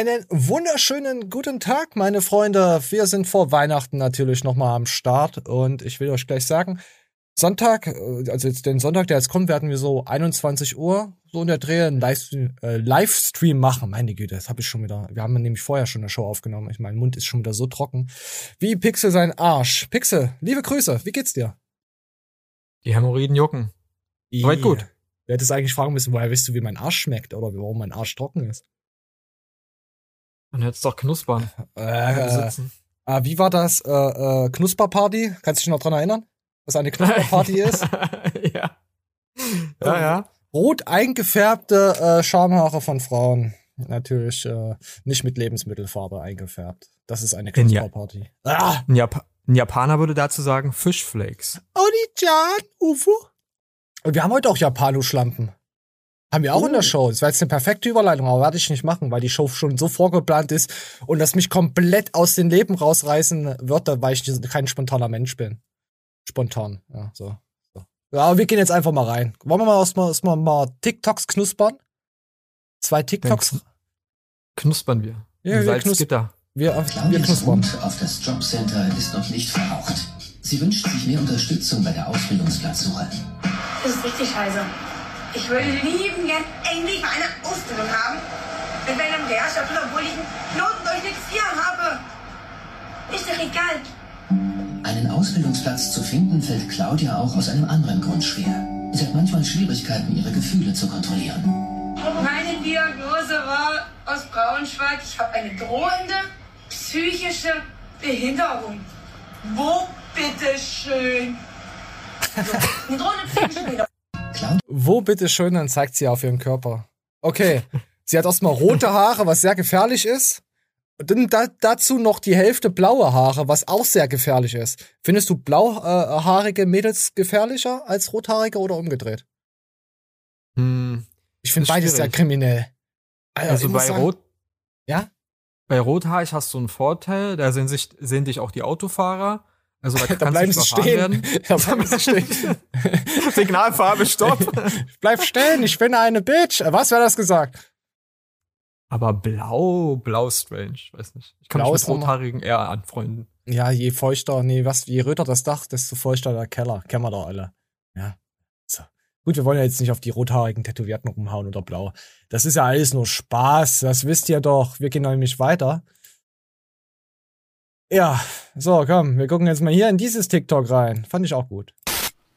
Einen wunderschönen guten Tag, meine Freunde. Wir sind vor Weihnachten natürlich nochmal am Start und ich will euch gleich sagen, Sonntag, äh, also jetzt den Sonntag, der jetzt kommt, werden wir so 21 Uhr so in der Dreh einen Livestream, äh, Livestream machen. Meine Güte, das habe ich schon wieder. Wir haben nämlich vorher schon eine Show aufgenommen. Ich mein Mund ist schon wieder so trocken. Wie Pixel sein Arsch. Pixel, liebe Grüße. Wie geht's dir? Die Hämorrhoiden jucken. Soweit gut. Wer hätte es eigentlich fragen müssen, woher weißt du, wie mein Arsch schmeckt oder warum mein Arsch trocken ist? Man hätte es doch knuspern. Äh, äh, wie war das? Äh, äh, Knusperparty? Kannst du dich noch dran erinnern? Was eine Knusperparty ist? ja. Ja, ja. Rot eingefärbte äh, Schamhaare von Frauen. Natürlich äh, nicht mit Lebensmittelfarbe eingefärbt. Das ist eine Knusperparty. Ah! Ein, Jap ein Japaner würde dazu sagen Fischflakes. Oni-chan, Ufo. Und wir haben heute auch Japano-Schlampen. Haben wir auch oh. in der oh. Show. Das war jetzt eine perfekte Überleitung, aber werde ich nicht machen, weil die Show schon so vorgeplant ist und das mich komplett aus dem Leben rausreißen wird, weil ich kein spontaner Mensch bin. Spontan, ja, so. so. Ja, aber wir gehen jetzt einfach mal rein. Wollen wir mal erstmal, erstmal mal TikToks knuspern? Zwei TikToks. Knuspern wir. Ja, wir, knuspern. wir, wir knuspern. auf das Jobcenter ist noch nicht verraucht. Sie wünscht sich mehr Unterstützung bei der Ausbildungsplatzsuche. Das ist richtig scheiße. Ich würde lieben gern endlich mal eine Ausbildung haben. Mit meinem Lehrstoff, obwohl ich einen Notendurchschnitt 4 habe. Ist doch egal. Einen Ausbildungsplatz zu finden, fällt Claudia auch aus einem anderen Grund schwer. Sie hat manchmal Schwierigkeiten, ihre Gefühle zu kontrollieren. Meine Diagnose war aus Braunschweig, ich habe eine drohende psychische Behinderung. Wo bitteschön? So, eine drohende psychische Behinderung. Wo bitteschön, dann zeigt sie auf ihren Körper. Okay. Sie hat erstmal rote Haare, was sehr gefährlich ist. Und dann da, dazu noch die Hälfte blaue Haare, was auch sehr gefährlich ist. Findest du blauhaarige Mädels gefährlicher als rothaarige oder umgedreht? Hm, ich finde beides sehr kriminell. Also, also bei sagen, Rot. Ja? Bei rothaarig hast du einen Vorteil, da sehen, sich, sehen dich auch die Autofahrer. Also da, da bleiben sie stehen. Da bleiben sie stehen. Signalfarbe, stopp. Bleib stehen, ich bin eine Bitch. Was wäre das gesagt? Aber blau, blau strange, weiß nicht. Ich kann blau mich mit Rothaarigen eher anfreunden. Ja, je feuchter, nee, was, je röter das Dach, desto feuchter der Keller. Kennen wir doch alle. Ja. So. Gut, wir wollen ja jetzt nicht auf die rothaarigen Tätowierten rumhauen oder blau. Das ist ja alles nur Spaß, das wisst ihr doch. Wir gehen nämlich weiter. Ja, so, komm, wir gucken jetzt mal hier in dieses TikTok rein. Fand ich auch gut.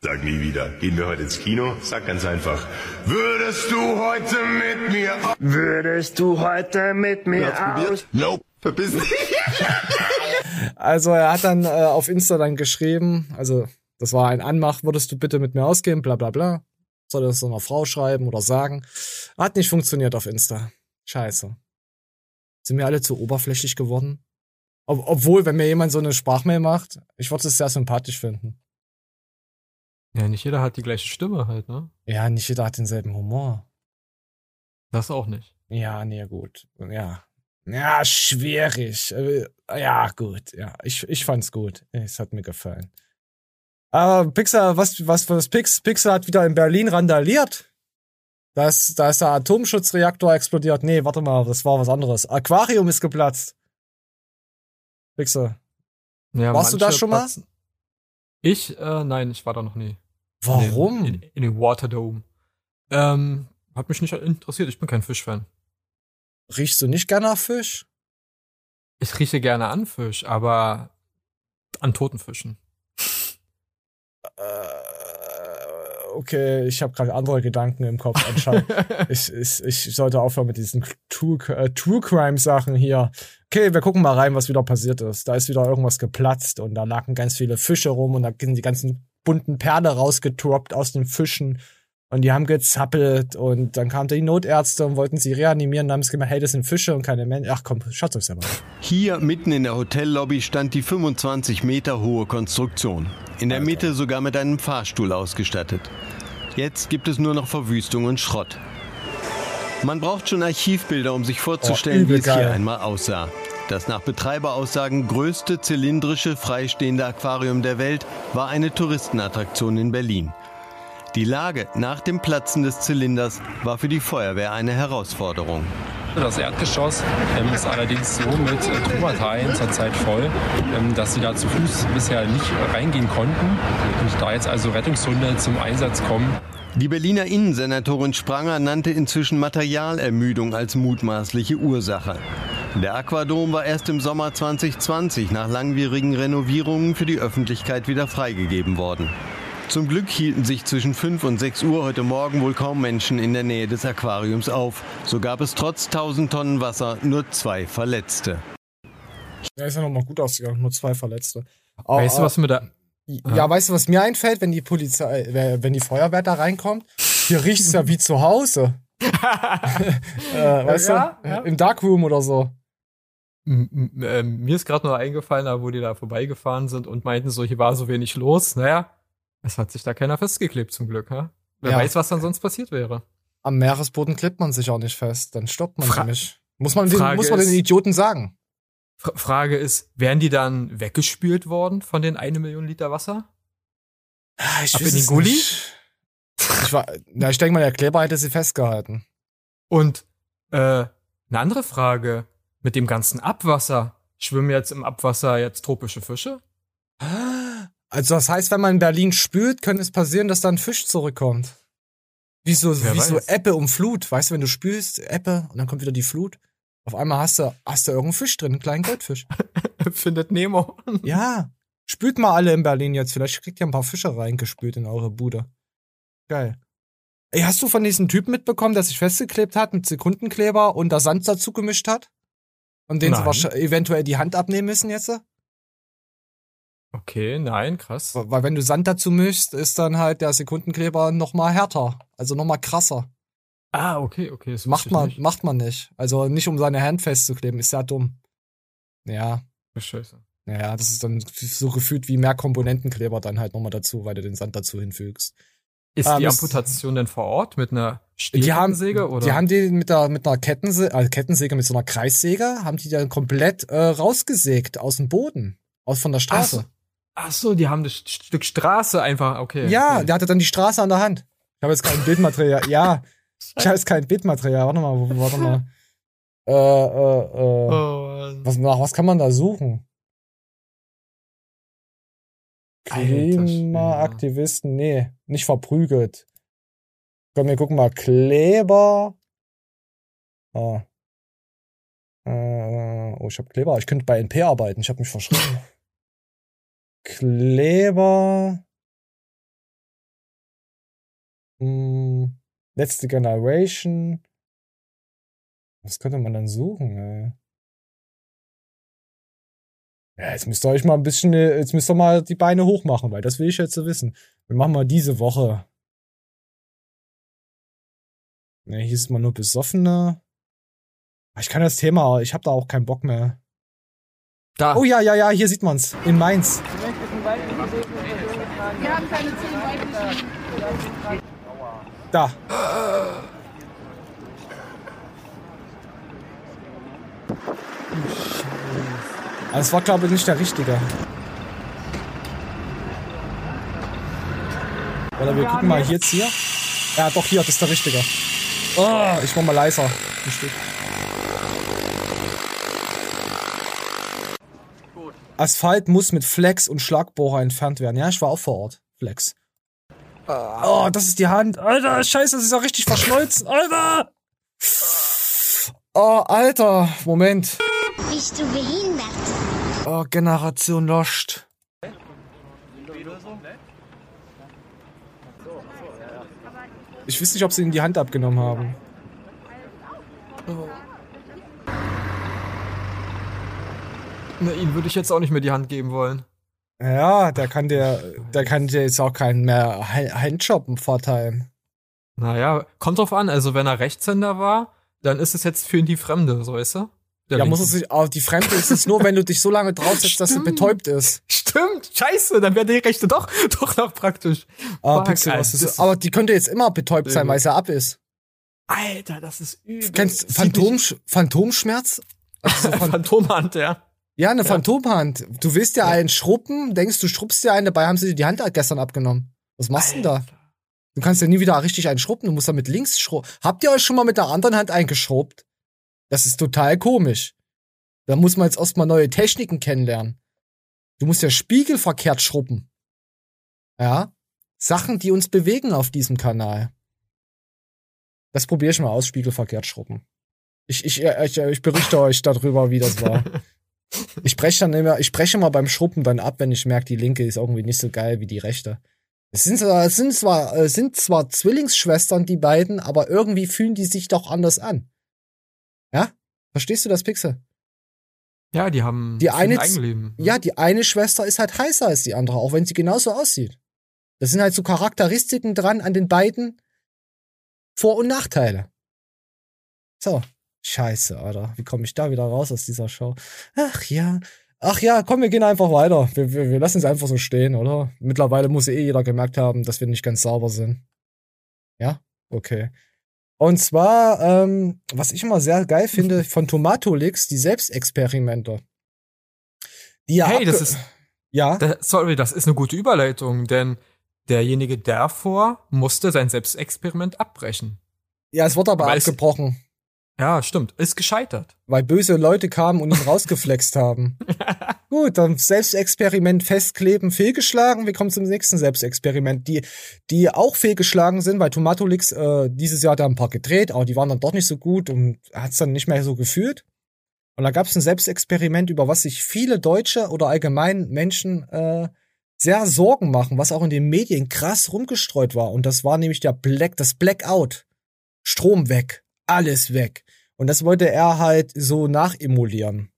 Sag nie wieder. Gehen wir heute ins Kino? Sag ganz einfach. Würdest du heute mit mir Würdest du heute mit mir aus? Nope. Verpiss dich. also er hat dann äh, auf Insta dann geschrieben, also das war ein Anmach, würdest du bitte mit mir ausgehen, bla bla bla. Soll das so einer Frau schreiben oder sagen. Hat nicht funktioniert auf Insta. Scheiße. Sind wir alle zu oberflächlich geworden? Ob, obwohl, wenn mir jemand so eine Sprachmail macht, ich würde es sehr sympathisch finden. Ja, nicht jeder hat die gleiche Stimme halt, ne? Ja, nicht jeder hat denselben Humor. Das auch nicht. Ja, nee, gut. Ja. Ja, schwierig. Äh, ja, gut. Ja, ich, ich fand's gut. Es hat mir gefallen. Aber Pixar, was, was, was Pix, Pixar hat wieder in Berlin randaliert. Da ist, da ist der Atomschutzreaktor explodiert. Nee, warte mal, das war was anderes. Aquarium ist geplatzt. Pixel. Ja, Warst du da schon mal? Ich? Äh, nein, ich war da noch nie. Warum? In, in, in den Waterdome. Ähm, hat mich nicht interessiert. Ich bin kein Fischfan. Riechst du nicht gerne nach Fisch? Ich rieche gerne an Fisch, aber an toten Fischen. Äh, okay, ich habe gerade andere Gedanken im Kopf anscheinend. ich, ich, ich sollte aufhören mit diesen True, äh, True Crime Sachen hier. Okay, wir gucken mal rein, was wieder passiert ist. Da ist wieder irgendwas geplatzt und da lagen ganz viele Fische rum und da sind die ganzen bunten Perle rausgetroppt aus den Fischen. Und die haben gezappelt und dann kamen die Notärzte und wollten sie reanimieren. Dann haben sie gemeint, hey, das sind Fische und keine Menschen. Ach komm, schaut euch ja mal. Hier mitten in der Hotellobby stand die 25 Meter hohe Konstruktion. In der Mitte sogar mit einem Fahrstuhl ausgestattet. Jetzt gibt es nur noch Verwüstung und Schrott. Man braucht schon Archivbilder, um sich vorzustellen, oh, wie es hier einmal aussah. Das nach Betreiberaussagen größte zylindrische freistehende Aquarium der Welt war eine Touristenattraktion in Berlin. Die Lage nach dem Platzen des Zylinders war für die Feuerwehr eine Herausforderung. Das Erdgeschoss ähm, ist allerdings so mit äh, Trümmerteilen zurzeit voll, ähm, dass sie da zu Fuß bisher nicht reingehen konnten. Und da jetzt also Rettungshunde zum Einsatz kommen, die Berliner Innensenatorin Spranger nannte inzwischen Materialermüdung als mutmaßliche Ursache. Der Aquadom war erst im Sommer 2020 nach langwierigen Renovierungen für die Öffentlichkeit wieder freigegeben worden. Zum Glück hielten sich zwischen 5 und 6 Uhr heute Morgen wohl kaum Menschen in der Nähe des Aquariums auf. So gab es trotz 1000 Tonnen Wasser nur zwei Verletzte. Ja, ist ja nochmal gut ausgegangen, nur zwei Verletzte. weißt du, was mir da. Ja, ja, weißt du, was mir einfällt, wenn die Polizei, wenn die Feuerwehr da reinkommt? Hier riecht es ja wie zu Hause. äh, weißt ja, du? Ja. Im Darkroom oder so. Äh, mir ist gerade nur eingefallen, wo die da vorbeigefahren sind und meinten so, hier war so wenig los. Naja, es hat sich da keiner festgeklebt zum Glück. Ha? Wer ja. weiß, was dann sonst passiert wäre. Am Meeresboden klebt man sich auch nicht fest, dann stoppt man Fra nämlich. Muss man, den, muss man den Idioten sagen. Frage ist, wären die dann weggespült worden von den eine Million Liter Wasser? Ah, ich Ab in den Gully? Ich, war, na, ich denke mal, der Kleber hätte sie festgehalten. Und äh, eine andere Frage, mit dem ganzen Abwasser, schwimmen jetzt im Abwasser jetzt tropische Fische? Also das heißt, wenn man in Berlin spült, könnte es passieren, dass da ein Fisch zurückkommt. Wie so, wie so Ebbe und Flut. Weißt du, wenn du spülst, Ebbe, und dann kommt wieder die Flut. Auf einmal hast du, hast du irgendeinen Fisch drin, einen kleinen Goldfisch. Findet Nemo. ja. Spült mal alle in Berlin jetzt. Vielleicht kriegt ihr ein paar Fische reingespült in eure Bude. Geil. Ey, hast du von diesem Typen mitbekommen, der sich festgeklebt hat mit Sekundenkleber und da Sand dazu gemischt hat? Und den sie eventuell die Hand abnehmen müssen jetzt? Okay, nein, krass. Weil wenn du Sand dazu mischst, ist dann halt der Sekundenkleber noch mal härter, also noch mal krasser. Ah, okay, okay. Das macht man, nicht. macht man nicht. Also nicht um seine Hand festzukleben, ist ja dumm. Ja. Scheiße. Ja, das ist dann so gefühlt wie mehr Komponentenkleber dann halt nochmal dazu, weil du den Sand dazu hinfügst. Ist ähm, die Amputation denn vor Ort mit einer Stielkettensäge oder? Die haben die mit der mit einer Kettensäge, also Kettensäge mit so einer Kreissäge, haben die dann komplett äh, rausgesägt aus dem Boden, aus von der Straße. Ach so, die haben das Stück Straße einfach, okay. Ja, okay. der hatte dann die Straße an der Hand. Ich habe jetzt kein Bildmaterial. ja, ich habe jetzt kein Bildmaterial. Warte mal, warte mal. Äh, äh, äh. Oh, was, nach was kann man da suchen? Klimaaktivisten, nee, nicht verprügelt. Komm, wir gucken mal. Kleber. Ah. Äh, oh, ich habe Kleber. Ich könnte bei NP arbeiten. Ich habe mich verschrieben. Kleber. Hm, letzte Generation. Was könnte man dann suchen, ey? Ja, jetzt müsst ihr euch mal ein bisschen, äh, jetzt müsst ihr mal die Beine hoch machen, weil das will ich jetzt so wissen. Wir machen mal diese Woche. Ne, hier ist mal nur Besoffene. Ich kann das Thema, ich habe da auch keinen Bock mehr. Da. Oh ja, ja, ja, hier sieht man's. In Mainz. Wir haben keine Da. Aber es war, glaube ich, nicht der richtige. Oder wir gucken mal jetzt hier. Ja, doch, hier, das ist der richtige. Oh, ich mach mal leiser. Asphalt muss mit Flex und Schlagbohrer entfernt werden. Ja, ich war auch vor Ort. Flex. Oh, das ist die Hand. Alter, scheiße, das ist ja richtig verschmolzen. Alter! Oh, Alter, Moment. Bist du behindert? Oh, Generation Lost. Ich weiß nicht, ob sie ihm die Hand abgenommen haben. Oh. Na, ihn würde ich jetzt auch nicht mehr die Hand geben wollen. Ja, der kann dir, der kann dir jetzt auch keinen mehr Handshoppen verteilen. Naja, kommt drauf an. Also, wenn er Rechtshänder war, dann ist es jetzt für ihn die Fremde, so weißt du? Der ja, muss es sich, aber die Fremde ist es nur, wenn du dich so lange draufsetzt, dass sie betäubt ist. Stimmt, scheiße, dann wäre die Rechte doch, doch noch praktisch. Aber, Fuck, Pixel, was ist, aber die könnte jetzt immer betäubt sein, weil sie ab ist. Alter, das ist übel. Kennst Phantom, Phantomschmerz? Also so Phantomhand, ja. Ja, eine ja. Phantomhand. Du willst ja, ja einen schruppen, denkst du schrubbst dir einen, dabei haben sie dir die Hand gestern abgenommen. Was machst du denn da? Du kannst ja nie wieder richtig einen schrubben, du musst da mit links schrubben. Habt ihr euch schon mal mit der anderen Hand eingeschrubbt? Das ist total komisch. Da muss man jetzt erstmal neue Techniken kennenlernen. Du musst ja spiegelverkehrt schrubben. Ja. Sachen, die uns bewegen auf diesem Kanal. Das probiere ich mal aus, spiegelverkehrt schrubben. Ich, ich, ich, ich berichte euch darüber, wie das war. Ich breche dann immer, ich breche mal beim Schrubben dann ab, wenn ich merke, die linke ist irgendwie nicht so geil wie die rechte. Es sind, es sind zwar, es sind zwar Zwillingsschwestern, die beiden, aber irgendwie fühlen die sich doch anders an. Ja? Verstehst du das, Pixel? Ja, die haben die eine, Eigenleben. Ja, die eine Schwester ist halt heißer als die andere, auch wenn sie genauso aussieht. Das sind halt so Charakteristiken dran an den beiden. Vor- und Nachteile. So. Scheiße, Alter. Wie komme ich da wieder raus aus dieser Show? Ach ja. Ach ja, komm, wir gehen einfach weiter. Wir, wir, wir lassen es einfach so stehen, oder? Mittlerweile muss eh jeder gemerkt haben, dass wir nicht ganz sauber sind. Ja? Okay. Und zwar, ähm, was ich immer sehr geil finde, von Tomatolix, die Selbstexperimente. Die ja hey, das ist. Ja. Das, sorry, das ist eine gute Überleitung, denn derjenige davor musste sein Selbstexperiment abbrechen. Ja, es wird aber Weil abgebrochen. Ja, stimmt. Ist gescheitert. Weil böse Leute kamen und ihn rausgeflext haben. Gut, dann Selbstexperiment festkleben, fehlgeschlagen. Wir kommen zum nächsten Selbstexperiment. Die, die auch fehlgeschlagen sind, weil Tomatolix äh, dieses Jahr da ein paar gedreht, aber die waren dann doch nicht so gut und hat es dann nicht mehr so gefühlt. Und da gab es ein Selbstexperiment, über was sich viele Deutsche oder allgemein Menschen äh, sehr Sorgen machen, was auch in den Medien krass rumgestreut war. Und das war nämlich der Black, das Blackout. Strom weg alles weg. Und das wollte er halt so nachemulieren.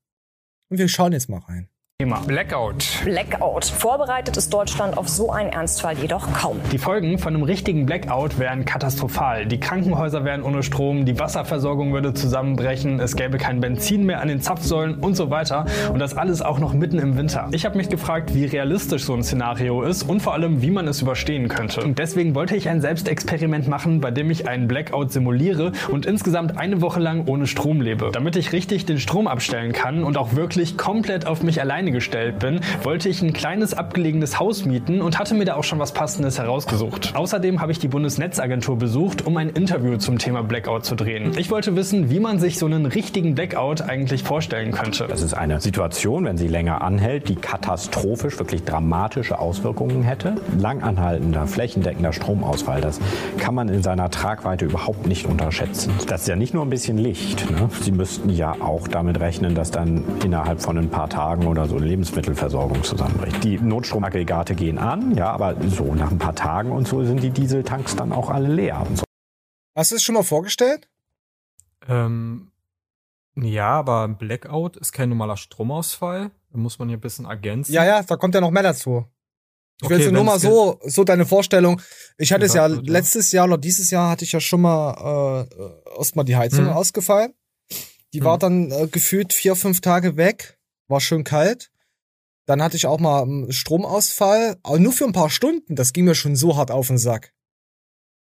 Und wir schauen jetzt mal rein. Thema Blackout. Blackout. Vorbereitet ist Deutschland auf so einen Ernstfall jedoch kaum. Die Folgen von einem richtigen Blackout wären katastrophal. Die Krankenhäuser wären ohne Strom, die Wasserversorgung würde zusammenbrechen, es gäbe kein Benzin mehr an den Zapfsäulen und so weiter. Und das alles auch noch mitten im Winter. Ich habe mich gefragt, wie realistisch so ein Szenario ist und vor allem, wie man es überstehen könnte. Und deswegen wollte ich ein Selbstexperiment machen, bei dem ich einen Blackout simuliere und insgesamt eine Woche lang ohne Strom lebe. Damit ich richtig den Strom abstellen kann und auch wirklich komplett auf mich allein Beine gestellt bin, wollte ich ein kleines abgelegenes Haus mieten und hatte mir da auch schon was Passendes herausgesucht. Außerdem habe ich die Bundesnetzagentur besucht, um ein Interview zum Thema Blackout zu drehen. Ich wollte wissen, wie man sich so einen richtigen Blackout eigentlich vorstellen könnte. Das ist eine Situation, wenn sie länger anhält, die katastrophisch, wirklich dramatische Auswirkungen hätte. Langanhaltender, flächendeckender Stromausfall, das kann man in seiner Tragweite überhaupt nicht unterschätzen. Das ist ja nicht nur ein bisschen Licht. Ne? Sie müssten ja auch damit rechnen, dass dann innerhalb von ein paar Tagen oder so so Lebensmittelversorgung zusammenbricht. Die Notstromaggregate gehen an, ja, aber so nach ein paar Tagen und so sind die Dieseltanks dann auch alle leer. So. Hast du es schon mal vorgestellt? Ähm, ja, aber ein Blackout ist kein normaler Stromausfall. Da muss man hier ein bisschen ergänzen. Ja, ja, da kommt ja noch mehr dazu. Ich will okay, nur mal so, so deine Vorstellung. Ich hatte es ja wird, letztes Jahr oder dieses Jahr hatte ich ja schon mal äh, erstmal die Heizung hm. ausgefallen. Die hm. war dann äh, gefühlt vier, fünf Tage weg war schön kalt. Dann hatte ich auch mal einen Stromausfall, aber nur für ein paar Stunden. Das ging mir schon so hart auf den Sack.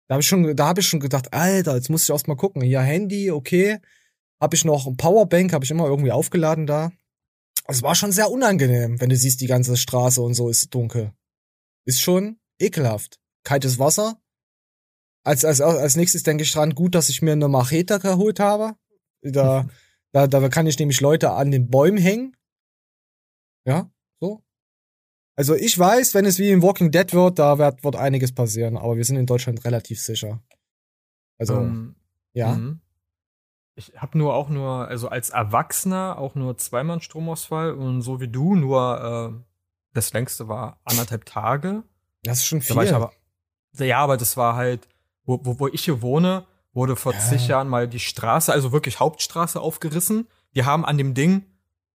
Da habe ich schon, da habe ich schon gedacht, Alter, jetzt muss ich erst mal gucken. Hier Handy, okay. Habe ich noch ein Powerbank, habe ich immer irgendwie aufgeladen da. Es war schon sehr unangenehm, wenn du siehst, die ganze Straße und so ist dunkel. Ist schon ekelhaft. Kaltes Wasser. Als, als, als nächstes denke ich dran, gut, dass ich mir eine Machete geholt habe. Da, da, da kann ich nämlich Leute an den Bäumen hängen ja, so. Also ich weiß, wenn es wie in Walking Dead wird, da wird, wird einiges passieren, aber wir sind in Deutschland relativ sicher. Also, um, ähm, ja. Mh. Ich habe nur auch nur, also als Erwachsener auch nur zweimal Stromausfall und so wie du nur, äh, das längste war anderthalb Tage. Das ist schon viel. Aber, ja, aber das war halt, wo, wo, wo ich hier wohne, wurde vor ja. zig Jahren mal die Straße, also wirklich Hauptstraße aufgerissen. Die haben an dem Ding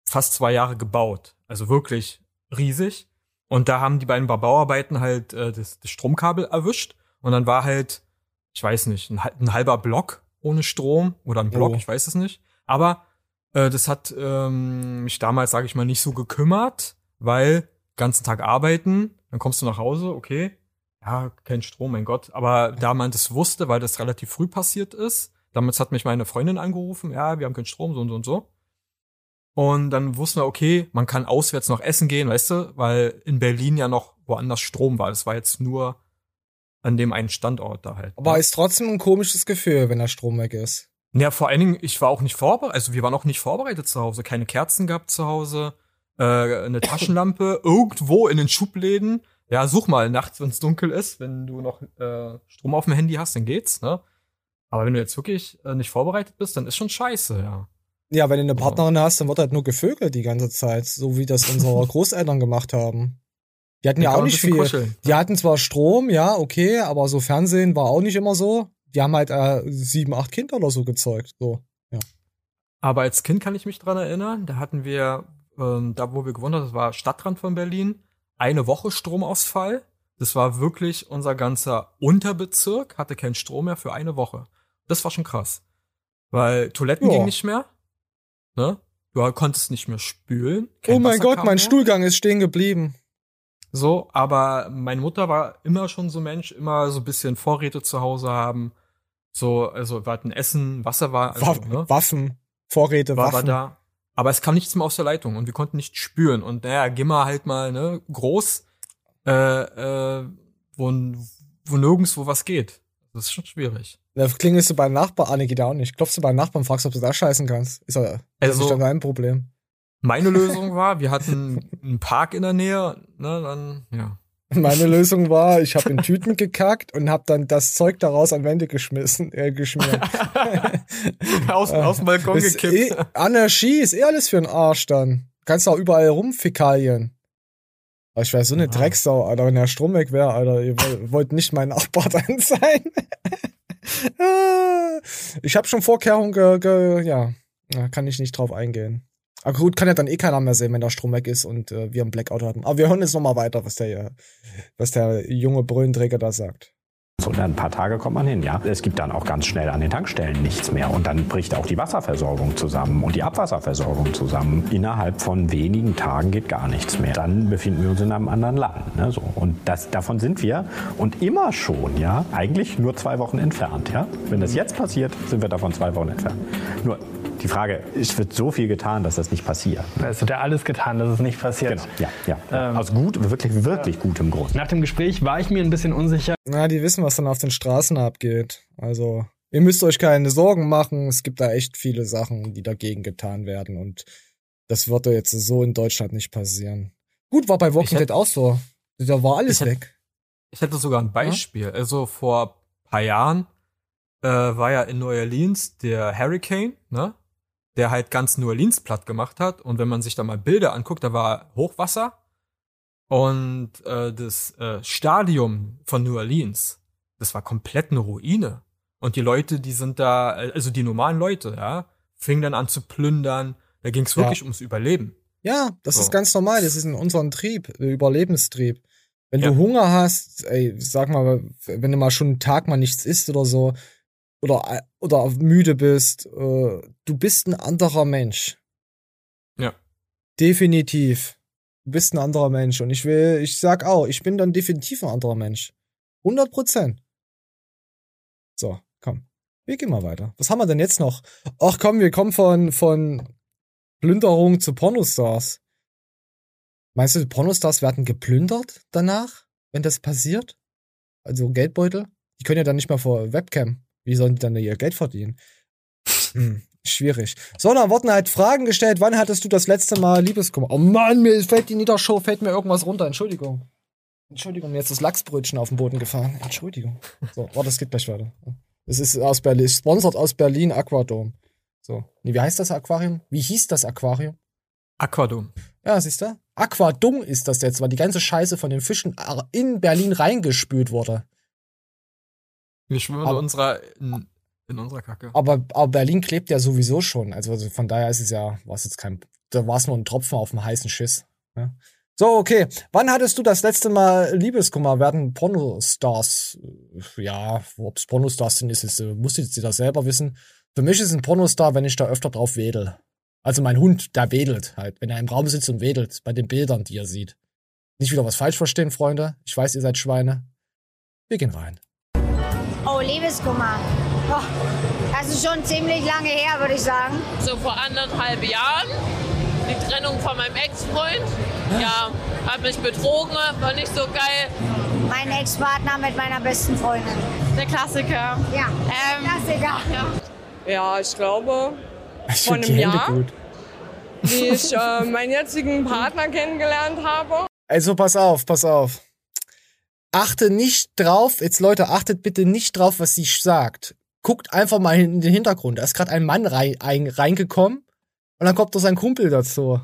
fast zwei Jahre gebaut. Also wirklich riesig. Und da haben die beiden Bauarbeiten halt äh, das, das Stromkabel erwischt. Und dann war halt, ich weiß nicht, ein, ein halber Block ohne Strom oder ein Block, oh. ich weiß es nicht. Aber äh, das hat ähm, mich damals, sage ich mal, nicht so gekümmert, weil ganzen Tag arbeiten, dann kommst du nach Hause, okay, ja, kein Strom, mein Gott. Aber da man das wusste, weil das relativ früh passiert ist, damals hat mich meine Freundin angerufen, ja, wir haben keinen Strom, so und so und so. Und dann wussten wir, okay, man kann auswärts noch essen gehen, weißt du, weil in Berlin ja noch woanders Strom war. Das war jetzt nur an dem einen Standort da halt. Aber ne? ist trotzdem ein komisches Gefühl, wenn der Strom weg ist. Ja, vor allen Dingen, ich war auch nicht vorbereitet, also wir waren auch nicht vorbereitet zu Hause. Keine Kerzen gehabt zu Hause, äh, eine Taschenlampe, irgendwo in den Schubläden. Ja, such mal nachts, wenn es dunkel ist, wenn du noch äh, Strom auf dem Handy hast, dann geht's, ne? Aber wenn du jetzt wirklich äh, nicht vorbereitet bist, dann ist schon scheiße, ja. Ja, wenn du eine Partnerin hast, dann wird halt nur gevögelt die ganze Zeit, so wie das unsere Großeltern gemacht haben. Die hatten ja kann auch nicht viel. kuscheln. Die hatten zwar Strom, ja, okay, aber so Fernsehen war auch nicht immer so. Die haben halt äh, sieben, acht Kinder oder so gezeugt. So. Aber als Kind kann ich mich dran erinnern, da hatten wir, ähm, da wo wir gewohnt haben, das war Stadtrand von Berlin, eine Woche Stromausfall. Das war wirklich unser ganzer Unterbezirk, hatte keinen Strom mehr für eine Woche. Das war schon krass. Weil Toiletten Ja. ging nicht mehr. Ne? Du konntest nicht mehr spülen. oh mein Gott, mein. Stuhlgang ist stehen geblieben. So, aber meine Mutter war immer schon so Mensch, immer so ein bisschen Vorräte zu Hause haben. So, also wir hatten Essen, Wasser war, also, Waff ne? Waffen, Vorräte, war, war Waffen. da. Aber es kam nichts mehr aus der Leitung und wir konnten nicht spüren. Und naja, geh mal halt mal, ne, groß, äh, äh, wo, wo nirgendwo was geht. Das ist schon schwierig. Da klingelst du beim Nachbarn, ah, nee, geht ja auch nicht. Klopfst du beim Nachbarn, fragst, ob du da scheißen kannst. Ist ja ja Also- nicht dein Problem. Meine Lösung war, wir hatten einen Park in der Nähe, ne, dann, ja. Meine Lösung war, ich habe in Tüten gekackt und habe dann das Zeug daraus an Wände geschmissen, äh, geschmiert. aus, aus dem Balkon Ist gekippt. Eh, Anarchie ist eh alles für den Arsch dann. Kannst auch überall rumfäkalien. Aber ich wäre so eine Drecksau, Alter, wenn der Strom weg wäre, Alter. Ihr woll- wollt nicht mein Nachbar dann sein. Ich habe schon Vorkehrungen, ge, ge, ja, da kann ich nicht drauf eingehen. Aber gut, kann ja dann eh keiner mehr sehen, wenn der Strom weg ist und äh, wir einen Blackout haben. Aber wir hören jetzt noch mal weiter, was der, was der junge Brüllenträger da sagt. So, dann ein paar Tage kommt man hin, ja. Es gibt dann auch ganz schnell an den Tankstellen nichts mehr. Und dann bricht auch die Wasserversorgung zusammen und die Abwasserversorgung zusammen. Innerhalb von wenigen Tagen geht gar nichts mehr. Dann befinden wir uns in einem anderen Land. Ne, so. Und das, davon sind wir und immer schon, ja, eigentlich nur zwei Wochen entfernt, ja. Wenn das jetzt passiert, sind wir davon zwei Wochen entfernt. Nur die Frage, es wird so viel getan, dass das nicht passiert. Es wird ja alles getan, dass es nicht passiert. Genau, ja, ja. Aus gut, wirklich, wirklich gutem Grund. Nach dem Gespräch war ich mir ein bisschen unsicher. Na, die wissen, was dann auf den Straßen abgeht. Also, ihr müsst euch keine Sorgen machen. Es gibt da echt viele Sachen, die dagegen getan werden. Und das würde jetzt so in Deutschland nicht passieren. Gut, war bei Walking Dead auch so. Da war alles Ich weg. Ich hätte sogar ein Beispiel. Also vor paar Jahren äh, war ja in New Orleans der Hurricane, ne? Der halt ganz New Orleans platt gemacht hat. Und wenn man sich da mal Bilder anguckt, da war Hochwasser. Und äh, das äh, Stadium von New Orleans, das war komplett eine Ruine. Und die Leute, die sind da, äh, also die normalen Leute, ja, fingen dann an zu plündern. Da ging es Ja. wirklich ums Überleben. Ja, das So. ist ganz normal. Das ist in unserem Trieb, äh, Überlebenstrieb. Wenn Ja. du Hunger hast, ey, sag mal, wenn du mal schon einen Tag mal nichts isst oder so, oder, äh, oder müde bist, äh, du bist ein anderer Mensch. Ja. Definitiv. Du bist ein anderer Mensch. Und ich will, ich sag auch, ich bin dann definitiv ein anderer Mensch. 100 Prozent. So, komm. Wir gehen mal weiter. Was haben wir denn jetzt noch? Ach komm, wir kommen von, von Plünderung zu Pornostars. Meinst du, die Pornostars werden geplündert danach, wenn das passiert? Also Geldbeutel? Die können ja dann nicht mehr vor Webcam. Wie sollen die dann ihr Geld verdienen? Hm, schwierig. So, dann wurden halt Fragen gestellt. Wann hattest du das letzte Mal Liebeskummer? Oh Mann, mir fällt die Niedershow, fällt mir irgendwas runter. Entschuldigung. Entschuldigung, mir ist das Lachsbrötchen auf den Boden gefallen. Entschuldigung. So, warte, das geht gleich weiter. Es ist aus Berlin, sponsert aus Berlin Aquadome. So. Nee, wie heißt das Aquarium? Wie hieß das Aquarium? Aquadum. Ja, siehst du? Aquadung ist das jetzt, weil die ganze Scheiße von den Fischen in Berlin reingespült wurde. Wir schwimmen in Aber- unserer, in, in unserer Kacke. Aber, aber Berlin klebt ja sowieso schon. Also, also von daher ist es ja, war es jetzt kein, da war es nur ein Tropfen auf dem heißen Schiss. Ja. So, okay. Wann hattest du das letzte Mal Liebeskummer? Werden Pornostars, ja, ob es Pornostars sind, ist äh, muss jetzt jeder selber wissen. Für mich ist ein Pornostar, wenn ich da öfter drauf wedel. Also mein Hund, der wedelt halt, wenn er im Raum sitzt und wedelt, bei den Bildern, die er sieht. Nicht wieder was falsch verstehen, Freunde. Ich weiß, ihr seid Schweine. Wir gehen rein. Oh, Liebeskummer. Oh, das ist schon ziemlich lange her, würde ich sagen. So vor anderthalb Jahren. Die Trennung von meinem Ex-Freund. Ja, hat mich betrogen, war nicht so geil. Mein Ex-Partner mit meiner besten Freundin. Der Klassiker. Ja, Ähm, Klassiker. Ja. Ja, ich glaube, Ich vor einem Jahr, gut. wie ich äh, meinen jetzigen Partner kennengelernt habe. Also pass auf, pass auf. Achte nicht drauf, jetzt Leute, achtet bitte nicht drauf, was sie sagt. Guckt einfach mal in den Hintergrund. Da ist gerade ein Mann rein, ein, reingekommen und dann kommt doch sein Kumpel dazu.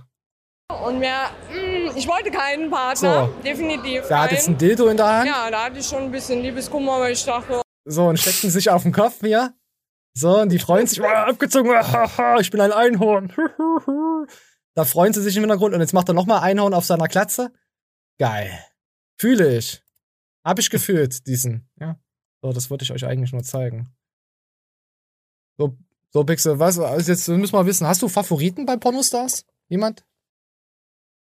Und mir, mh, ich wollte keinen Partner, So. definitiv Der hat jetzt ein Dildo in der Hand. Ja, da hatte ich schon ein bisschen Liebeskummer, weil ich dachte, So, und steckten sich auf den Kopf hier. So, und die freuen sich, oh, abgezogen, haha, ich bin ein Einhorn. da freuen sie sich im Hintergrund und jetzt macht er nochmal Einhorn auf seiner Klatze. Geil. Fühle ich. Hab ich gefühlt, diesen. Ja. So, das wollte ich euch eigentlich nur zeigen. So, so Pixel, was, also jetzt müssen wir wissen, hast du Favoriten bei Pornostars? Jemand?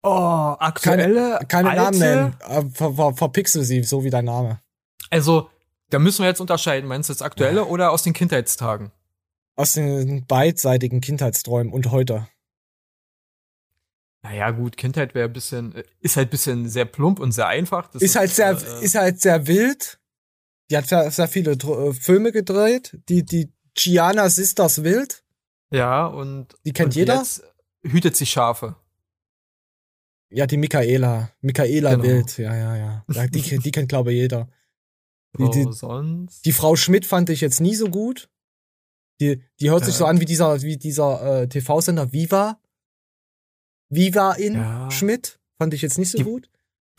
Oh, aktuelle, Keine, keine Namen nennen. Äh, Ver, ver, verpixel sie, so wie dein Name. Also, da müssen wir jetzt unterscheiden. Meinst du jetzt aktuelle oder aus den Kindheitstagen? Aus den beidseitigen Kindheitsträumen und heute. Naja, gut, Kindheit wäre ein bisschen, äh, ist halt ein bisschen sehr plump und sehr einfach. Das ist halt sehr, äh, ist halt sehr wild. Die hat sehr, sehr viele Dr- äh, Filme gedreht. Die, die Gianna Sisters Wild. Ja, und. Die kennt und jeder? Jetzt hütet sie Schafe. Ja, die Michaela. Michaela Genau. Wild. Ja, ja, ja. ja die, kennt- die kennt, glaube ich, jeder. Die, die, sonst. die Frau Schmidt fand ich jetzt nie so gut. Die, die hört sich Ja. so an wie dieser, wie dieser äh, TV-Sender Viva. Viva in Ja. Schmidt. Fand ich jetzt nicht so Die- gut.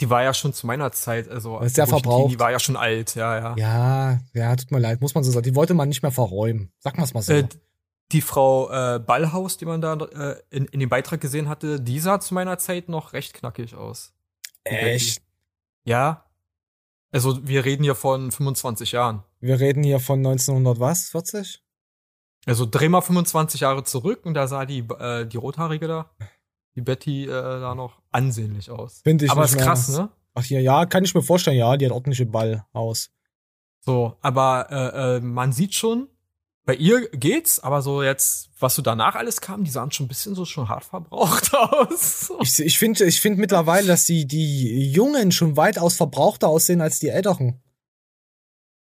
Die war ja schon zu meiner Zeit, also. Sehr verbraucht. Teenie war ja schon alt, ja, ja. Ja, ja, tut mir leid, muss man so sagen. Die wollte man nicht mehr verräumen. Sag mal's mal so. Äh, die Frau äh, Ballhaus, die man da äh, in, in dem Beitrag gesehen hatte, die sah zu meiner Zeit noch recht knackig aus. Die Echt? Ja. Also wir reden hier von 25 Jahren. Wir reden hier von 1900 was? 40? Also dreh mal 25 Jahre zurück und da sah die, äh, die Rothaarige da, die Betty, äh, da noch ansehnlich aus. Finde ich Aber ist krass, ne? Ach ja, ja, kann ich mir vorstellen, ja, die hat ordentliche Ballhaus. So, aber äh, äh, man sieht schon, bei ihr geht's, aber so jetzt, was so danach alles kam, die sahen schon ein bisschen so schon hart verbraucht aus. Ich, ich finde ich find mittlerweile, dass die, die Jungen schon weitaus verbrauchter aussehen als die Älteren.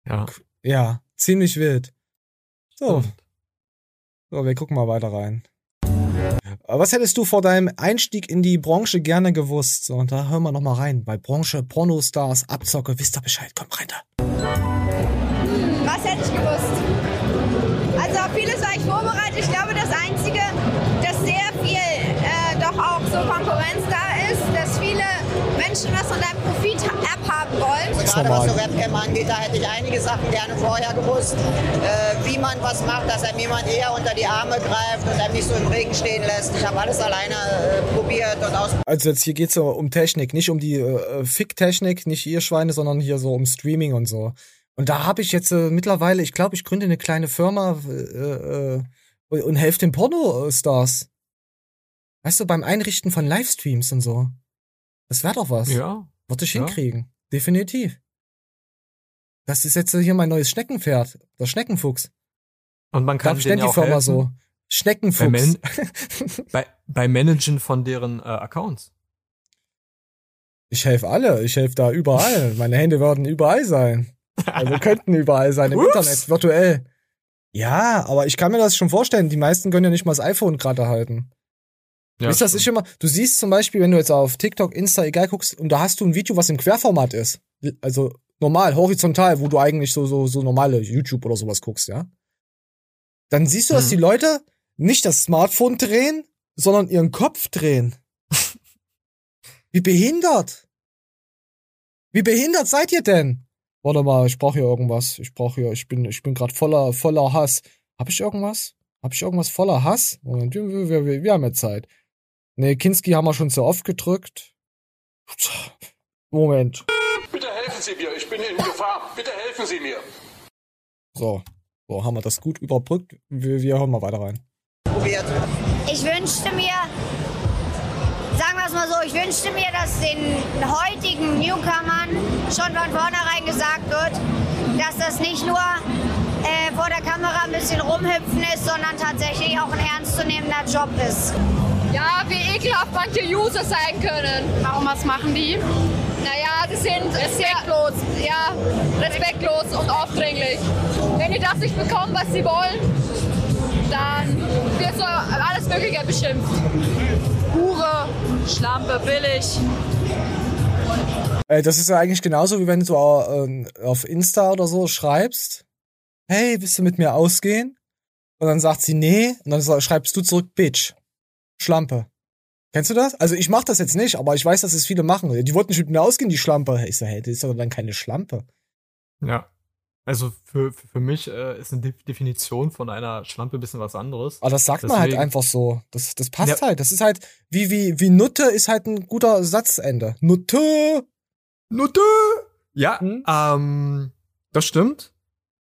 Ja. Ja, ziemlich wild. So. Stimmt. So, wir gucken mal weiter rein. Aber Was hättest du vor deinem Einstieg in die Branche gerne gewusst? Und da hören wir noch mal rein. Bei Branche, Pornostars, Abzocke, wisst ihr Bescheid. Komm rein da. Was hätte ich gewusst? Also auf vieles war ich vorbereitet. Ich glaube, das Einzige, dass sehr viel äh, doch auch so Konkurrenz Menschen was von deinem Profit abhaben wollen. Also gerade was so Webcam angeht, da hätte ich einige Sachen gerne vorher gewusst, äh, wie man was macht, dass einem jemand eher unter die Arme greift und einem nicht so im Regen stehen lässt. Ich habe alles alleine äh, probiert und aus. Also jetzt hier geht's so um Technik, nicht um die äh, Fick-Technik, nicht ihr Schweine, sondern hier so um Streaming und so. Und da habe ich jetzt äh, mittlerweile, ich glaube, ich gründe eine kleine Firma äh, äh, und helfe den Pornostars. Weißt du, beim Einrichten von Livestreams und so. Das wäre doch was. Ja. Würde ich Ja. hinkriegen. Definitiv. Das ist jetzt hier mein neues Schneckenpferd. Der Schneckenfuchs. Und man kann Darf denen die Firma helfen, so. Bei, Schneckenfuchs. Man bei, bei Managen von deren äh, Accounts. Ich helfe alle. Ich helfe da überall. Meine Hände würden überall sein. Also könnten überall sein im Ups. Internet, virtuell. Ja, aber ich kann mir das schon vorstellen. Die meisten können ja nicht mal das iPhone gerade halten. Ja, Wisst das stimmt. ist immer, du siehst zum Beispiel, wenn du jetzt auf TikTok, Insta, egal guckst, und da hast du ein Video, was im Querformat ist. Also normal, horizontal, wo du eigentlich so, so, so normale YouTube oder sowas guckst, ja. Dann siehst du, dass Mhm. die Leute nicht das Smartphone drehen, sondern ihren Kopf drehen. Wie behindert. Wie behindert seid ihr denn? Warte mal, ich brauche hier irgendwas. Ich brauche hier, ich bin, ich bin gerade voller, voller Hass. Hab ich irgendwas? Hab ich irgendwas voller Hass? Moment, wir, wir, wir, wir haben ja Zeit. Nee, Kinski haben wir schon zu oft gedrückt. Moment. Bitte helfen Sie mir, ich bin in Gefahr. Bitte helfen Sie mir. So. So, haben wir das gut überbrückt. Wir, wir hören mal weiter rein. probiert. Ich wünschte mir, sagen wir es mal so, ich wünschte mir, dass den heutigen Newcomern schon von vornherein gesagt wird, dass das nicht nur äh, vor der Kamera ein bisschen rumhüpfen ist, sondern tatsächlich auch ein ernstzunehmender Job ist. Ja, wie ekelhaft manche User sein können. Warum, was machen die? Naja, die sind respektlos. Ja, respektlos und aufdringlich. Wenn die das nicht bekommen, was sie wollen, dann wird so alles Mögliche beschimpft. Hure, Schlampe, billig. Ey, das ist ja eigentlich genauso, wie wenn du äh, auf Insta oder so schreibst, hey, willst du mit mir ausgehen? Und dann sagt sie, nee. Und dann schreibst du zurück, Bitch. Schlampe. Kennst du das? Also ich mach das jetzt nicht, aber ich weiß, dass es viele machen. Die wollten nicht mit mir ausgehen, die Schlampe. Ich so, hey, das ist doch dann keine Schlampe. Ja. Also für, für mich äh, ist eine De Definition von einer Schlampe ein bisschen was anderes. Aber das sagt Deswegen, man halt einfach so. Das, das passt ja. halt. Das ist halt, wie, wie, wie Nutte ist halt ein guter Satzende. Nutte! Nutte! Ja, hm? ähm, das stimmt.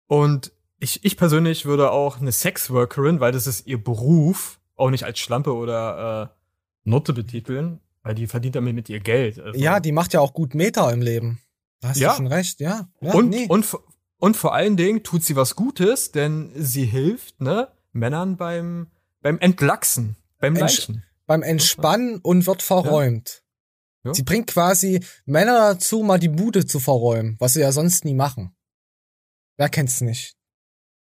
Und ich, ich persönlich würde auch eine Sexworkerin, weil das ist ihr Beruf, auch nicht als Schlampe oder äh, Nutte betiteln, weil die verdient damit mit ihr Geld. Also. Ja, die macht ja auch gut Meter im Leben. Da hast ja. du schon recht, ja. ja und, nee. und, und vor allen Dingen tut sie was Gutes, denn sie hilft ne, Männern beim, beim Entlachsen, beim Leichen. beim Entspannen und wird verräumt. Ja. Ja. Sie bringt quasi Männer dazu, mal die Bude zu verräumen, was sie ja sonst nie machen. Wer kennt's nicht?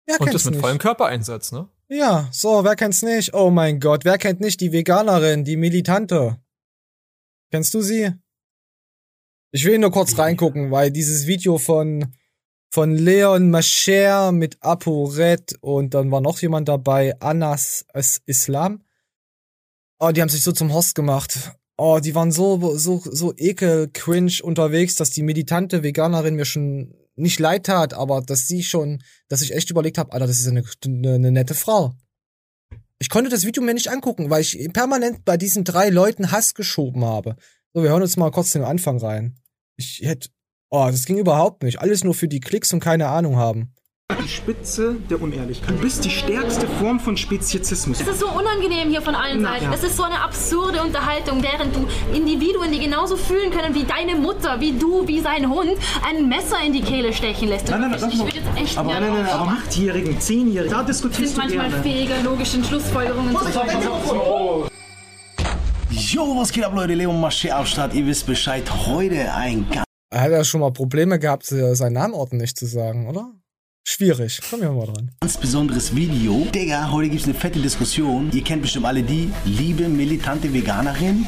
Wer und das mit nicht? vollem Körpereinsatz, ne? Ja, so, wer kennt's nicht? Oh mein Gott, wer kennt nicht die Veganerin, die Militante? Kennst du sie? Ich will nur kurz reingucken, weil dieses Video von von Leon Mascher mit ApoRed und dann war noch jemand dabei, Anas Islam. Oh, die haben sich so zum Host gemacht. Oh, die waren so, so, so ekel cringe unterwegs, dass die meditante Veganerin mir schon nicht leid tat, aber dass sie schon, dass ich echt überlegt habe, Alter, das ist eine, eine, eine nette Frau. Ich konnte das Video mir nicht angucken, weil ich permanent bei diesen drei Leuten Hass geschoben habe. So, wir hören uns mal kurz den Anfang rein. Ich hätte Oh, das ging überhaupt nicht. Alles nur für die Klicks und keine Ahnung haben. Die Spitze der Unehrlichkeit. Du bist die stärkste Form von Speziesismus. Es ist so unangenehm hier von allen Seiten. Ja. Es ist so eine absurde Unterhaltung, während du Individuen, die genauso fühlen können wie deine Mutter, wie du, wie sein Hund, ein Messer in die Kehle stechen lässt. Nein, nein, nein, ich, ich würde jetzt echt aber, nein, nein, nein, aber Achtjährigen, Zehnjährigen, da diskutierst sind manchmal gerne. fähiger, logischen Schlussfolgerungen zu treffen. Jo, was geht ab, Leute? Leon Masche am Start. Ihr wisst Bescheid. Heute ein ganz er hat ja schon mal Probleme gehabt, seinen Namen ordentlich zu sagen, oder? Schwierig. Komm ja mal dran. Ganz besonderes Video. Digga, heute gibt's eine fette Diskussion. Ihr kennt bestimmt alle die liebe militante Veganerin.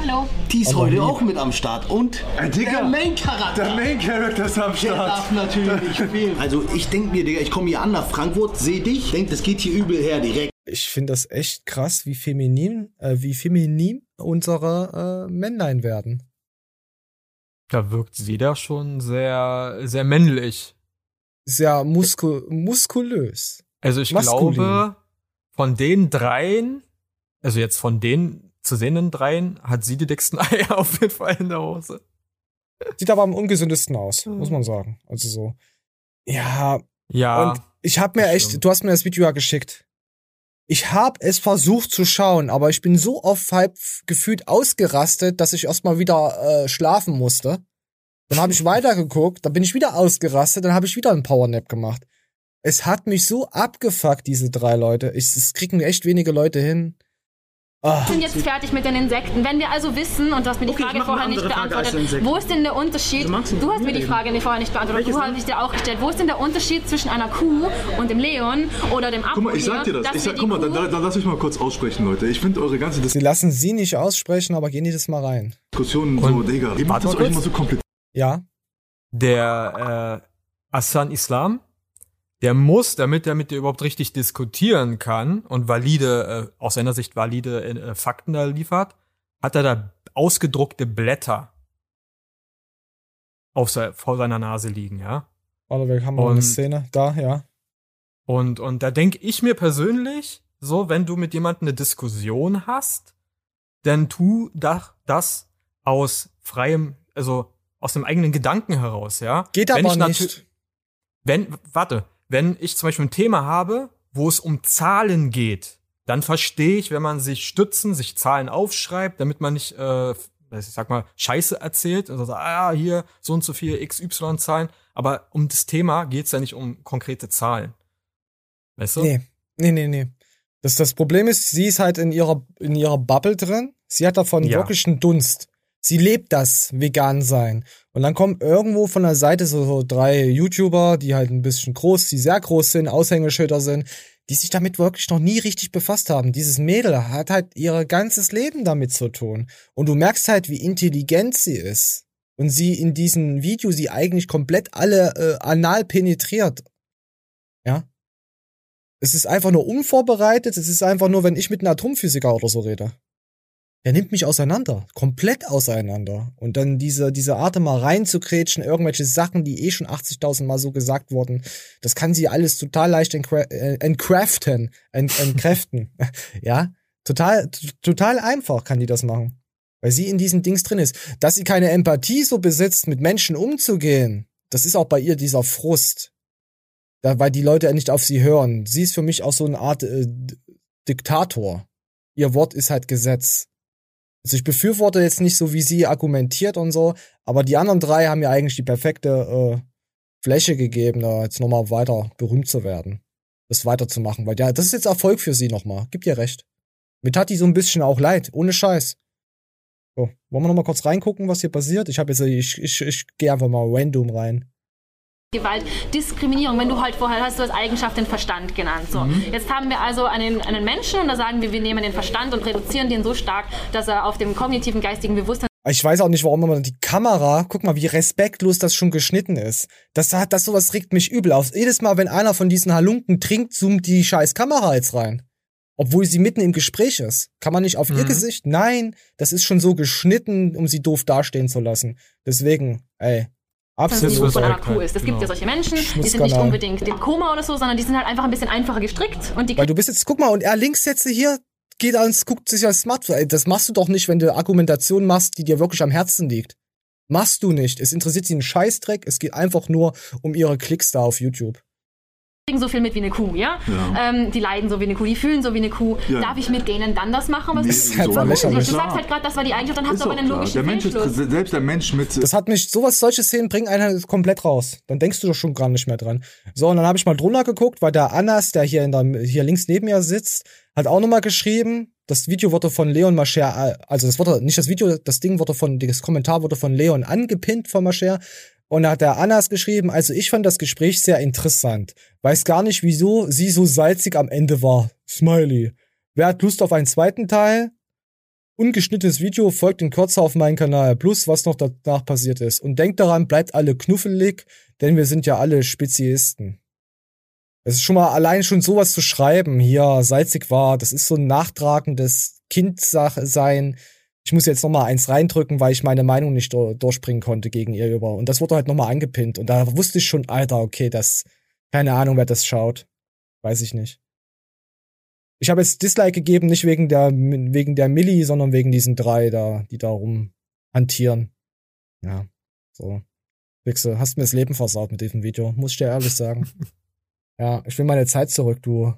Hallo. Die ist heute auch mit am Start. Und äh, Digga, der Main Character. Der Main Character ist am Start. Der darf natürlich spielen. Also ich denke mir, Digga, ich komme hier an nach Frankfurt, seh dich, denk, das geht hier übel her direkt. Ich finde das echt krass, wie feminin, äh, wie feminin unsere äh, Männlein werden. Da wirkt sie da schon sehr, sehr männlich. Sehr muskul muskulös. Also ich Maskulin. glaube, von den dreien, also jetzt von den zu sehenden dreien, hat sie die dicksten Eier auf jeden Fall in der Hose. Sieht aber am ungesündesten aus, muss man sagen. Also so. Ja. Ja. Und ich hab mir echt, stimmt. du hast mir das Video ja geschickt. Ich habe es versucht zu schauen, aber ich bin so oft halb gefühlt ausgerastet, dass ich erstmal wieder äh, schlafen musste. Dann habe ich weitergeguckt, dann bin ich wieder ausgerastet, dann habe ich wieder einen Powernap gemacht. Es hat mich so abgefuckt, diese drei Leute. Ich, es kriegen echt wenige Leute hin. Oh. Wir sind jetzt fertig mit den Insekten. Wenn wir also wissen, und du hast mir die okay, Frage vorher nicht beantwortet, wo ist denn der Unterschied? Also du hast mir die Frage vorher nicht beantwortet, Welches du hast dich dir auch gestellt. Wo ist denn der Unterschied zwischen einer Kuh und dem Leon oder dem Apfel? Guck mal, ich sag dir das. Ich sag, guck mal, dann, dann, dann lass mich mal kurz aussprechen, Leute. Ich finde eure ganze Diskussion. Sie lassen sie nicht aussprechen, aber gehen die das mal rein. Diskussionen so, Digga. Ihr macht das euch immer so kompliziert. Ja. Der äh, Hassan Islam der muss, damit er mit dir überhaupt richtig diskutieren kann und valide, äh, aus seiner Sicht valide äh, Fakten da liefert, hat er da ausgedruckte Blätter auf se vor seiner Nase liegen, ja. Warte, wir haben wir eine Szene da, ja. Und, und da denke ich mir persönlich, so, wenn du mit jemandem eine Diskussion hast, dann tu das aus freiem, also aus dem eigenen Gedanken heraus, ja. Geht aber nicht. Wenn, warte, wenn ich zum Beispiel ein Thema habe, wo es um Zahlen geht, dann verstehe ich, wenn man sich stützen, sich Zahlen aufschreibt, damit man nicht, äh, ich sag mal, Scheiße erzählt und sagt, ah, hier so und so viele XY-Zahlen. Aber um das Thema geht's ja nicht um konkrete Zahlen. Weißt du? Nee, nee, nee, nee. Das, das Problem ist, sie ist halt in ihrer, in ihrer Bubble drin. Sie hat davon ja. wirklich einen Dunst. Sie lebt das vegan sein. Und dann kommen irgendwo von der Seite so, so drei YouTuber, die halt ein bisschen groß, die sehr groß sind, Aushängeschilder sind, die sich damit wirklich noch nie richtig befasst haben. Dieses Mädel hat halt ihr ganzes Leben damit zu tun. Und du merkst halt, wie intelligent sie ist. Und sie in diesem Video sie eigentlich komplett alle äh, anal penetriert. Ja. Es ist einfach nur unvorbereitet. Es ist einfach nur, wenn ich mit einem Atomphysiker oder so rede. Der nimmt mich auseinander, komplett auseinander. Und dann diese, diese Art mal reinzukrätschen, irgendwelche Sachen, die eh schon 80.000 Mal so gesagt wurden, das kann sie alles total leicht äh, entcraften, ent, entkräften. ja, total, total einfach kann die das machen. Weil sie in diesen Dings drin ist. Dass sie keine Empathie so besitzt, mit Menschen umzugehen, das ist auch bei ihr dieser Frust. Da, weil die Leute nicht auf sie hören. Sie ist für mich auch so eine Art äh, Diktator. Ihr Wort ist halt Gesetz. Also ich befürworte jetzt nicht so, wie sie argumentiert und so, aber die anderen drei haben ja eigentlich die perfekte äh, Fläche gegeben, da jetzt nochmal weiter berühmt zu werden. Das weiterzumachen, weil ja, das ist jetzt Erfolg für sie nochmal. Gibt ihr recht. Mir tat die so ein bisschen auch leid, ohne Scheiß. So, wollen wir nochmal kurz reingucken, was hier passiert? Ich habe jetzt, ich, ich, ich gehe einfach mal random rein. Gewalt, Diskriminierung, wenn du halt vorher hast du als Eigenschaft den Verstand genannt. So. Mhm. Jetzt haben wir also einen, einen Menschen und da sagen wir, wir nehmen den Verstand und reduzieren den so stark, dass er auf dem kognitiven geistigen Bewusstsein ich weiß auch nicht, warum man die Kamera, guck mal, wie respektlos das schon geschnitten ist. Das hat, das sowas regt mich übel auf. Jedes Mal, wenn einer von diesen Halunken trinkt, zoomt die scheiß Kamera jetzt rein. Obwohl sie mitten im Gespräch ist. Kann man nicht auf mhm. ihr Gesicht? Nein, das ist schon so geschnitten, um sie doof dastehen zu lassen. Deswegen, ey, Absolut. von einer Kuh ist. Es gibt ja solche Menschen, die sind nicht unbedingt im Koma oder so, sondern die sind halt einfach ein bisschen einfacher gestrickt. Und die Weil du bist jetzt, guck mal, und er links jetzt hier geht ans, guckt sich als Smartphone. Das machst du doch nicht, wenn du Argumentation machst, die dir wirklich am Herzen liegt. Machst du nicht. Es interessiert sie einen Scheißdreck. Es geht einfach nur um ihre Klicks da auf YouTube so viel mit wie eine Kuh, ja? ja. Ähm, die leiden so wie eine Kuh, die fühlen so wie eine Kuh. Ja. Darf ich mit denen dann das machen? Was nee, ist halt so lächerlich. Du sagst halt gerade, das war die Eigenschaft, dann hast du aber einen logischen der Mensch ist, Selbst der Mensch mit... Das hat mich, sowas, solche Szenen bringen einen halt komplett raus. Dann denkst du doch schon gar nicht mehr dran. So, und dann habe ich mal drunter geguckt, weil der Annas, der hier, in der, hier links neben mir sitzt, hat auch nochmal geschrieben, das Video wurde von Leon Mascher, also das wurde, nicht das Video, das Ding wurde von, das Kommentar wurde von Leon angepinnt von Mascher und da hat der Annas geschrieben, also ich fand das Gespräch sehr interessant. Weiß gar nicht, wieso sie so salzig am Ende war. Smiley. Wer hat Lust auf einen zweiten Teil? Ungeschnittenes Video folgt in Kürze auf meinen Kanal, plus was noch danach passiert ist. Und denkt daran, bleibt alle knuffelig, denn wir sind ja alle Speziisten. Es ist schon mal allein schon sowas zu schreiben, hier salzig war, das ist so ein nachtragendes Kindsache-Sein ich muss jetzt noch mal eins reindrücken, weil ich meine Meinung nicht durchbringen konnte gegen ihr über. Und das wurde halt noch mal angepinnt. Und da wusste ich schon, Alter, okay, das, keine Ahnung, wer das schaut. Weiß ich nicht. Ich habe jetzt Dislike gegeben, nicht wegen der, wegen der Milli, sondern wegen diesen drei da, die da rumhantieren. Ja, so. Wichse, hast mir das Leben versaut mit diesem Video, muss ich dir ehrlich sagen. ja, ich will meine Zeit zurück, du.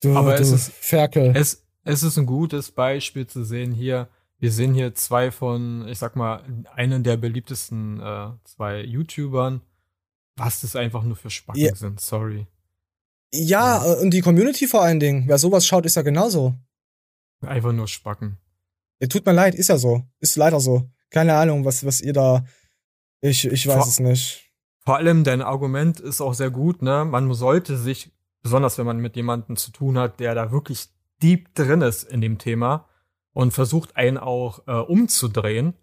Du, Aber du es ist, Ferkel. Es, es ist ein gutes Beispiel zu sehen hier. Wir sehen hier zwei von, ich sag mal, einen der beliebtesten äh, zwei YouTubern. Was das einfach nur für Spacken ja. sind, sorry. Ja, ja, und die Community vor allen Dingen. Wer sowas schaut, ist ja genauso. Einfach nur Spacken. Ja, tut mir leid, ist ja so. Ist leider so. Keine Ahnung, was, was ihr da. Ich, ich weiß vor, es nicht. Vor allem dein Argument ist auch sehr gut, ne? Man sollte sich, besonders wenn man mit jemandem zu tun hat, der da wirklich deep drin ist in dem Thema und versucht einen auch äh, umzudrehen,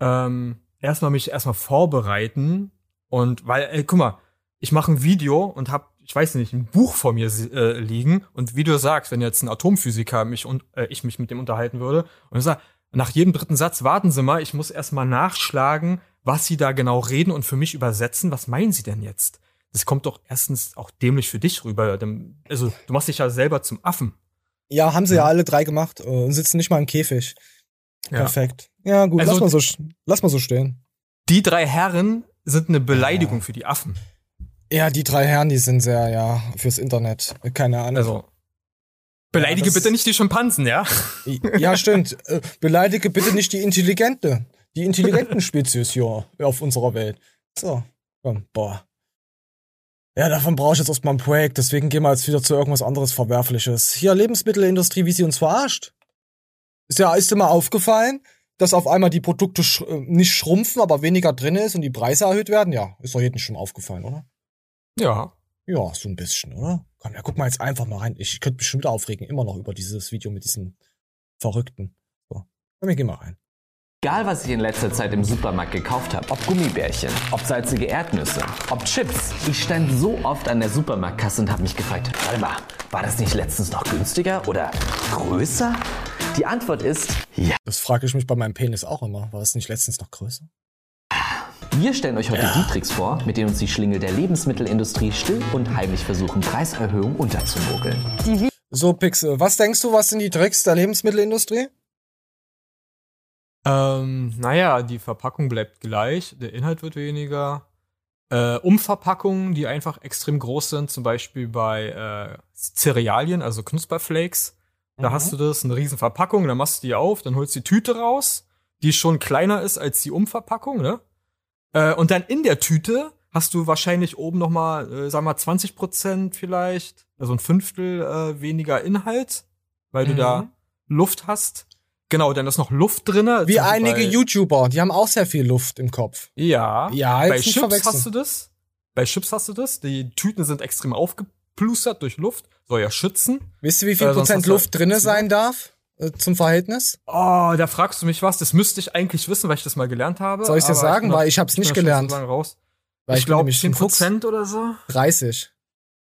ähm, erstmal mich erstmal vorbereiten und weil, ey, guck mal, ich mache ein Video und hab, ich weiß nicht, ein Buch vor mir äh, liegen und wie du sagst, wenn jetzt ein Atomphysiker mich und äh, ich mich mit dem unterhalten würde und ich sag, nach jedem dritten Satz warten Sie mal, ich muss erstmal nachschlagen, was Sie da genau reden und für mich übersetzen. Was meinen Sie denn jetzt? Das kommt doch erstens auch dämlich für dich rüber. Also du machst dich ja selber zum Affen. Ja, haben sie ja, ja alle drei gemacht äh, und sitzen nicht mal im Käfig. Ja. Perfekt. Ja, gut, also, lass, mal so, lass mal so stehen. Die drei Herren sind eine Beleidigung ja. für die Affen. Ja, die drei Herren, die sind sehr, ja, fürs Internet. Keine Ahnung. Also, beleidige ja, bitte nicht die Schimpansen, ja? Ja, stimmt. Äh, beleidige bitte nicht die intelligente, die intelligenten Spezies hier auf unserer Welt. So, komm, boah. Ja, davon brauche ich jetzt erstmal ein Projekt, deswegen gehen wir jetzt wieder zu irgendwas anderes Verwerfliches. Hier, Lebensmittelindustrie, wie sie uns verarscht. Ist ja, ist dir mal aufgefallen, dass auf einmal die Produkte sch äh, nicht schrumpfen, aber weniger drin ist und die Preise erhöht werden? Ja, ist doch jedem schon aufgefallen, oder? Ja. Ja, so ein bisschen, oder? Komm, ja, guck mal jetzt einfach mal rein. Ich könnte mich schon wieder aufregen, immer noch über dieses Video mit diesen Verrückten. So, komm, wir gehen mal rein. Egal, was ich in letzter Zeit im Supermarkt gekauft habe, ob Gummibärchen, ob salzige Erdnüsse, ob Chips, ich stand so oft an der Supermarktkasse und habe mich gefragt, warte mal, war das nicht letztens noch günstiger oder größer? Die Antwort ist ja. Das frage ich mich bei meinem Penis auch immer. War das nicht letztens noch größer? Wir stellen euch heute die Tricks vor, mit denen uns die Schlingel der Lebensmittelindustrie still und heimlich versuchen, Preiserhöhungen unterzumogeln. So, Pixel, was denkst du, was sind die Tricks der Lebensmittelindustrie? Ähm, naja, die Verpackung bleibt gleich, der Inhalt wird weniger. Äh, Umverpackungen, die einfach extrem groß sind, zum Beispiel bei äh, Cerealien, also Knusperflakes. Da Mhm. hast du das, eine riesen Verpackung, dann machst du die auf, dann holst du die Tüte raus, die schon kleiner ist als die Umverpackung, ne? Äh, und dann in der Tüte hast du wahrscheinlich oben noch mal, äh, sag mal 20 Prozent vielleicht, also ein Fünftel äh, weniger Inhalt, weil du Mhm. da Luft hast. Genau, dann ist noch Luft drinne. Wie Beispiel einige bei- YouTuber, die haben auch sehr viel Luft im Kopf. Ja. Ja, bei jetzt nicht Chips hast du das. Bei Chips hast du das. Die Tüten sind extrem aufgeplustert durch Luft. Soll ja schützen. Wisst ihr, wie viel Äh, Prozent Luft drinne sein darf? äh, Zum Verhältnis? Oh, da fragst du mich was. Das müsste ich eigentlich wissen, weil ich das mal gelernt habe. Soll ich dir sagen? noch- Weil ich hab's bin nicht gelernt. so. Weil ich bin glaube nämlich 10 ein Fuchs. Prozent oder so. 30.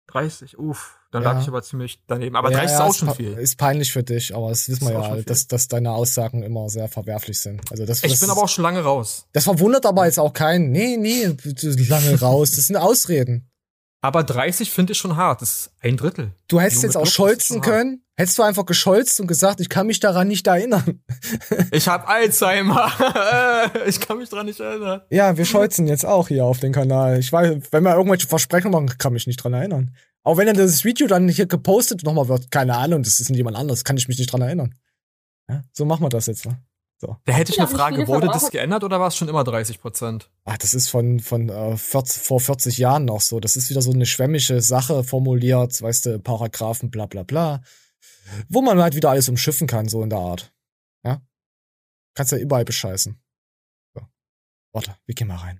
30, uff. Dann Ja. lag ich aber ziemlich daneben. Aber Ja, 30 ja, ist auch schon viel. Ist peinlich für dich, aber das wissen wir ja, dass, dass deine Aussagen immer sehr verwerflich sind. Also das, Ich das bin ist- aber auch schon lange raus. Das verwundert aber jetzt auch keinen. Nee, nee, lange raus. Das sind Ausreden. Aber 30 finde ich schon hart. Das ist ein Drittel. Du hättest jetzt auch scholzen können. Hättest du einfach gescholzt und gesagt, ich kann mich daran nicht erinnern. Ich habe Alzheimer. ich kann mich dran nicht erinnern. Ja, wir scholzen jetzt auch hier auf den Kanal. Ich weiß, wenn wir irgendwelche Versprechungen machen, kann mich nicht dran erinnern. Auch wenn dann das Video dann hier gepostet nochmal wird, keine Ahnung, das ist jemand anderes, kann ich mich nicht dran erinnern. Ja, so machen wir das jetzt. Ne? So. Da hätte ich eine Frage. Wurde das geändert oder war es schon immer 30 Prozent? Ach, das ist von, von äh, 40, vor 40 Jahren noch so. Das ist wieder so eine schwämmige Sache formuliert, weißt du, Paragraphen, bla bla bla. Wo man halt wieder alles umschiffen kann, so in der Art. Ja? Kannst ja überall bescheißen. So. Warte, wir gehen mal rein.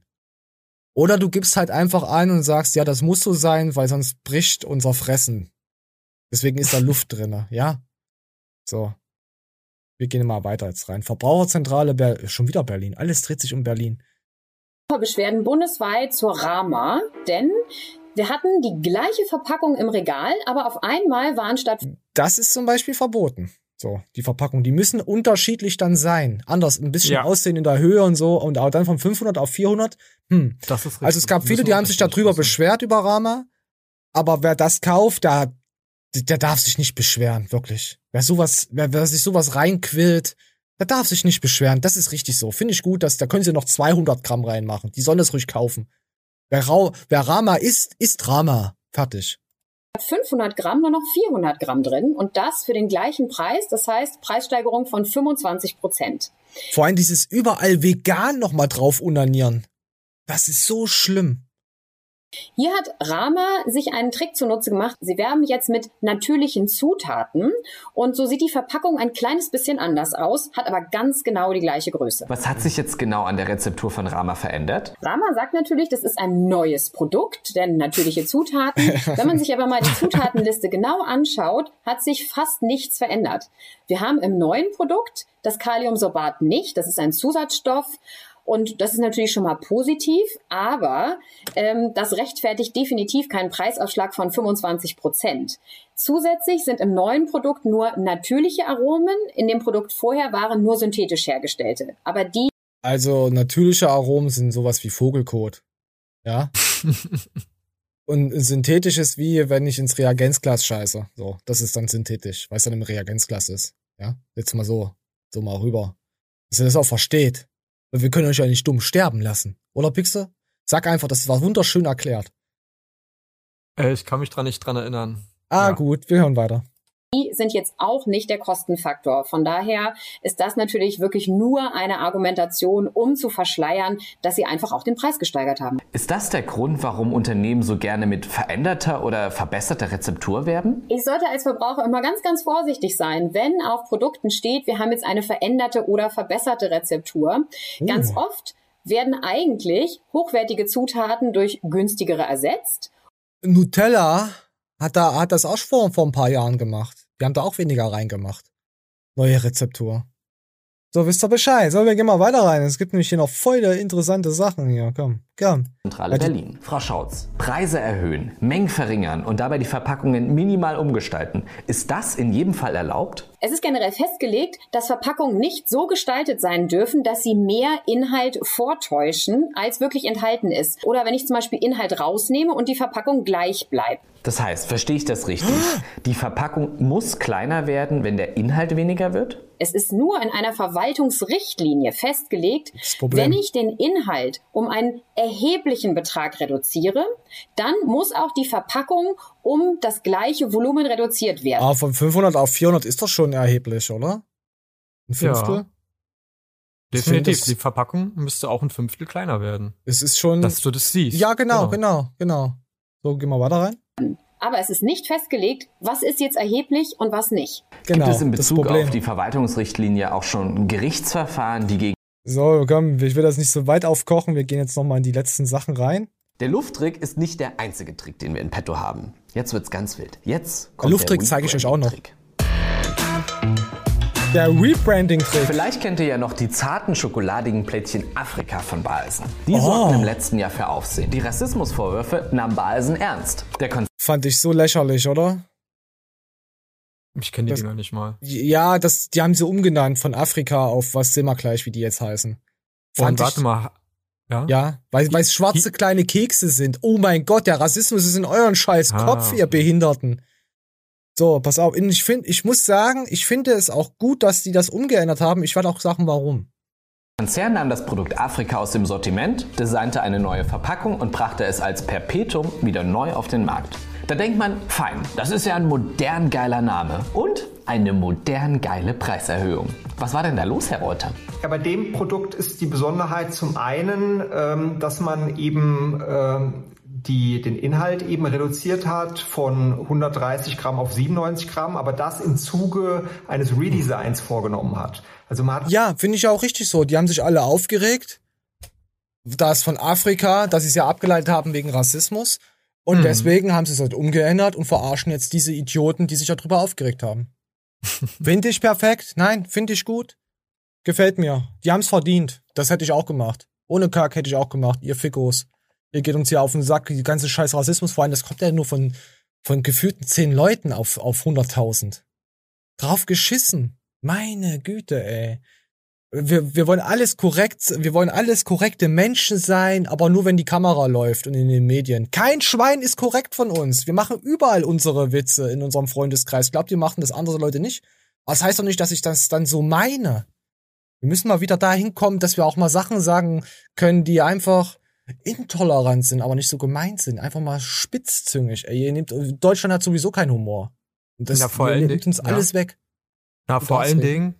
Oder du gibst halt einfach ein und sagst, ja, das muss so sein, weil sonst bricht unser Fressen. Deswegen ist da Luft drinne, ja? So. Wir gehen mal weiter jetzt rein. Verbraucherzentrale, Ber schon wieder Berlin. Alles dreht sich um Berlin. Beschwerden bundesweit zur Rama, denn wir hatten die gleiche Verpackung im Regal, aber auf einmal waren statt Das ist zum Beispiel verboten. So, die Verpackung, die müssen unterschiedlich dann sein. Anders, ein bisschen Ja. aussehen in der Höhe und so und auch dann von 500 auf 400. Hm. Das ist richtig. Also es gab viele, die haben sich darüber beschwert über Rama, aber wer das kauft, der, der darf sich nicht beschweren, wirklich. Wer sowas, wer, wer sich sowas reinquillt, der darf sich nicht beschweren. Das ist richtig so. Finde ich gut, dass da können sie noch 200 Gramm reinmachen. Die sollen das ruhig kaufen. Wer, wer Rama isst, isst Rama. Fertig. 500 Gramm nur noch 400 Gramm drin und das für den gleichen Preis, das heißt Preissteigerung von 25 Prozent. Vor allem dieses überall vegan noch mal drauf unanieren. Das ist so schlimm. Hier hat Rama sich einen Trick zunutze gemacht. Sie werben jetzt mit natürlichen Zutaten und so sieht die Verpackung ein kleines bisschen anders aus, hat aber ganz genau die gleiche Größe. Was hat sich jetzt genau an der Rezeptur von Rama verändert? Rama sagt natürlich, das ist ein neues Produkt, denn natürliche Zutaten. Wenn man sich aber mal die Zutatenliste genau anschaut, hat sich fast nichts verändert. Wir haben im neuen Produkt das Kaliumsorbat nicht, das ist ein Zusatzstoff. Und das ist natürlich schon mal positiv, aber ähm, das rechtfertigt definitiv keinen Preisaufschlag von 25 Prozent. Zusätzlich sind im neuen Produkt nur natürliche Aromen, in dem Produkt vorher waren nur synthetisch hergestellte. Aber die Also natürliche Aromen sind sowas wie Vogelkot. Ja. Und synthetisch ist wie, wenn ich ins Reagenzglas scheiße. So, das ist dann synthetisch, weil es dann im Reagenzglas ist. Ja. Jetzt mal so, so mal rüber. Dass ihr das auch versteht. Weil wir können euch ja nicht dumm sterben lassen. Oder, Pixel? Sag einfach, das war wunderschön erklärt. Äh, ich kann mich dran nicht dran erinnern. Ah, gut, wir hören weiter. Die sind jetzt auch nicht der Kostenfaktor. Von daher ist das natürlich wirklich nur eine Argumentation, um zu verschleiern, dass sie einfach auch den Preis gesteigert haben. Ist das der Grund, warum Unternehmen so gerne mit veränderter oder verbesserter Rezeptur werben? Ich sollte als Verbraucher immer ganz, ganz vorsichtig sein, wenn auf Produkten steht, wir haben jetzt eine veränderte oder verbesserte Rezeptur. Ganz oft werden eigentlich hochwertige Zutaten durch günstigere ersetzt Nutella hat da hat das auch vor, vor ein paar Jahren gemacht. Die haben da auch weniger reingemacht. Neue Rezeptur. So, wisst ihr Bescheid. So, wir gehen mal weiter rein. Es gibt nämlich hier noch voll interessante Sachen hier. Komm, gern. Zentrale Berlin. Frau Schautz, Preise erhöhen, Mengen verringern und dabei die Verpackungen minimal umgestalten. Ist das in jedem Fall erlaubt? Es ist generell festgelegt, dass Verpackungen nicht so gestaltet sein dürfen, dass sie mehr Inhalt vortäuschen, als wirklich enthalten ist. Oder wenn ich zum Beispiel Inhalt rausnehme und die Verpackung gleich bleibt. Das heißt, verstehe ich das richtig? Die Verpackung muss kleiner werden, wenn der Inhalt weniger wird? Es ist nur in einer Verwaltungsrichtlinie festgelegt, wenn ich den Inhalt um einen erheblichen Betrag reduziere, dann muss auch die Verpackung um das gleiche Volumen reduziert werden. Aber von 500 auf 400 ist doch schon erheblich, oder? Ein Fünftel? Ja. Definitiv. Die Verpackung müsste auch ein Fünftel kleiner werden. Es ist schon. Dass du das siehst. Ja, genau, genau, genau. So, gehen wir weiter rein. Aber es ist nicht festgelegt, was ist jetzt erheblich und was nicht. Genau, Gibt es in Bezug auf die Verwaltungsrichtlinie auch schon Gerichtsverfahren, die gegen So, komm, ich will das nicht so weit aufkochen. Wir gehen jetzt nochmal in die letzten Sachen rein. Der Lufttrick ist nicht der einzige Trick, den wir in petto haben. Jetzt wird's ganz wild. Jetzt kommt der Lufttrick zeige ich euch auch noch. Der Rebranding-Trick. Vielleicht kennt ihr ja noch die zarten schokoladigen Plättchen Afrika von Balsen. Die Oh. sorgten im letzten Jahr für Aufsehen. Die Rassismusvorwürfe nahm Balsen ernst. Der Konzern Fand ich so lächerlich, oder? Ich kenne die Das- Dinger nicht mal. Ja, das, die haben sie umgenannt von Afrika auf was sehen wir gleich, wie die jetzt heißen. Und warte mal. Ja? Ja, weil weil es schwarze kleine Kekse sind. Oh mein Gott, der Rassismus ist in euren scheiß Ah, Kopf, ihr Behinderten. So, pass auf. Ich finde, ich muss sagen, ich finde es auch gut, dass die das umgeändert haben. Ich werde auch sagen, warum. Konzern nahm das Produkt Afrika aus dem Sortiment, designte eine neue Verpackung und brachte es als Perpetuum wieder neu auf den Markt. Da denkt man, fein, das ist ja ein modern geiler Name und eine modern geile Preiserhöhung. Was war denn da los, Herr Reuter? Ja, bei dem Produkt ist die Besonderheit zum einen, ähm, dass man eben ähm, die, den Inhalt eben reduziert hat von 130 Gramm auf 97 Gramm, aber das im Zuge eines Redesigns vorgenommen hat. Also man hat Ja, finde ich auch richtig so. Die haben sich alle aufgeregt. Das von Afrika, dass sie es ja abgeleitet haben wegen Rassismus. Und Mhm. deswegen haben sie es halt umgeändert und verarschen jetzt diese Idioten, die sich darüber aufgeregt haben. finde ich perfekt. Nein, finde ich gut. Gefällt mir. Die haben es verdient. Das hätte ich auch gemacht. Ohne Kack hätte ich auch gemacht. Ihr Fickos. Ihr geht uns hier auf den Sack. Die ganze scheiß Rassismus, vor allem, das kommt ja nur von, von gefühlten zehn Leuten auf, auf 100.000. Drauf geschissen. Meine Güte, ey. Wir, wir wollen alles korrekt, wir wollen alles korrekte Menschen sein, aber nur wenn die Kamera läuft und in den Medien. Kein Schwein ist korrekt von uns. Wir machen überall unsere Witze in unserem Freundeskreis. Glaubt ihr, machen das andere Leute nicht? Aber das heißt doch nicht, dass ich das dann so meine. Wir müssen mal wieder dahin kommen, dass wir auch mal Sachen sagen können, die einfach intolerant sind, aber nicht so gemeint sind. Einfach mal spitzzüngig. Ey, ihr nehmt, Deutschland hat sowieso keinen Humor. Und das Ja, Dingen- uns ja. alles weg. Na, vor allen. Dingen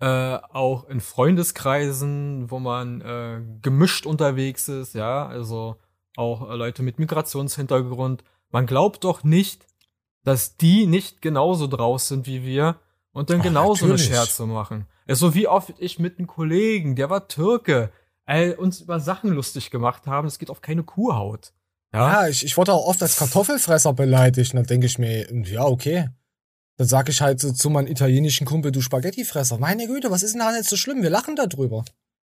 äh, auch in Freundeskreisen, wo man äh, gemischt unterwegs ist, ja, also auch äh, Leute mit Migrationshintergrund. Man glaubt doch nicht, dass die nicht genauso draus sind wie wir und dann Ach, genauso natürlich. eine Scherze machen. Also wie oft ich mit einem Kollegen, der war Türke, äh, uns über Sachen lustig gemacht haben, es geht auf keine Kuhhaut. Ja, ich, ich wurde auch oft als Kartoffelfresser beleidigt. Und dann denke ich mir, ja, okay. Dann sag ich halt so zu meinem italienischen Kumpel, du Spaghettifresser. Meine Güte, was ist denn da jetzt so schlimm? Wir lachen darüber.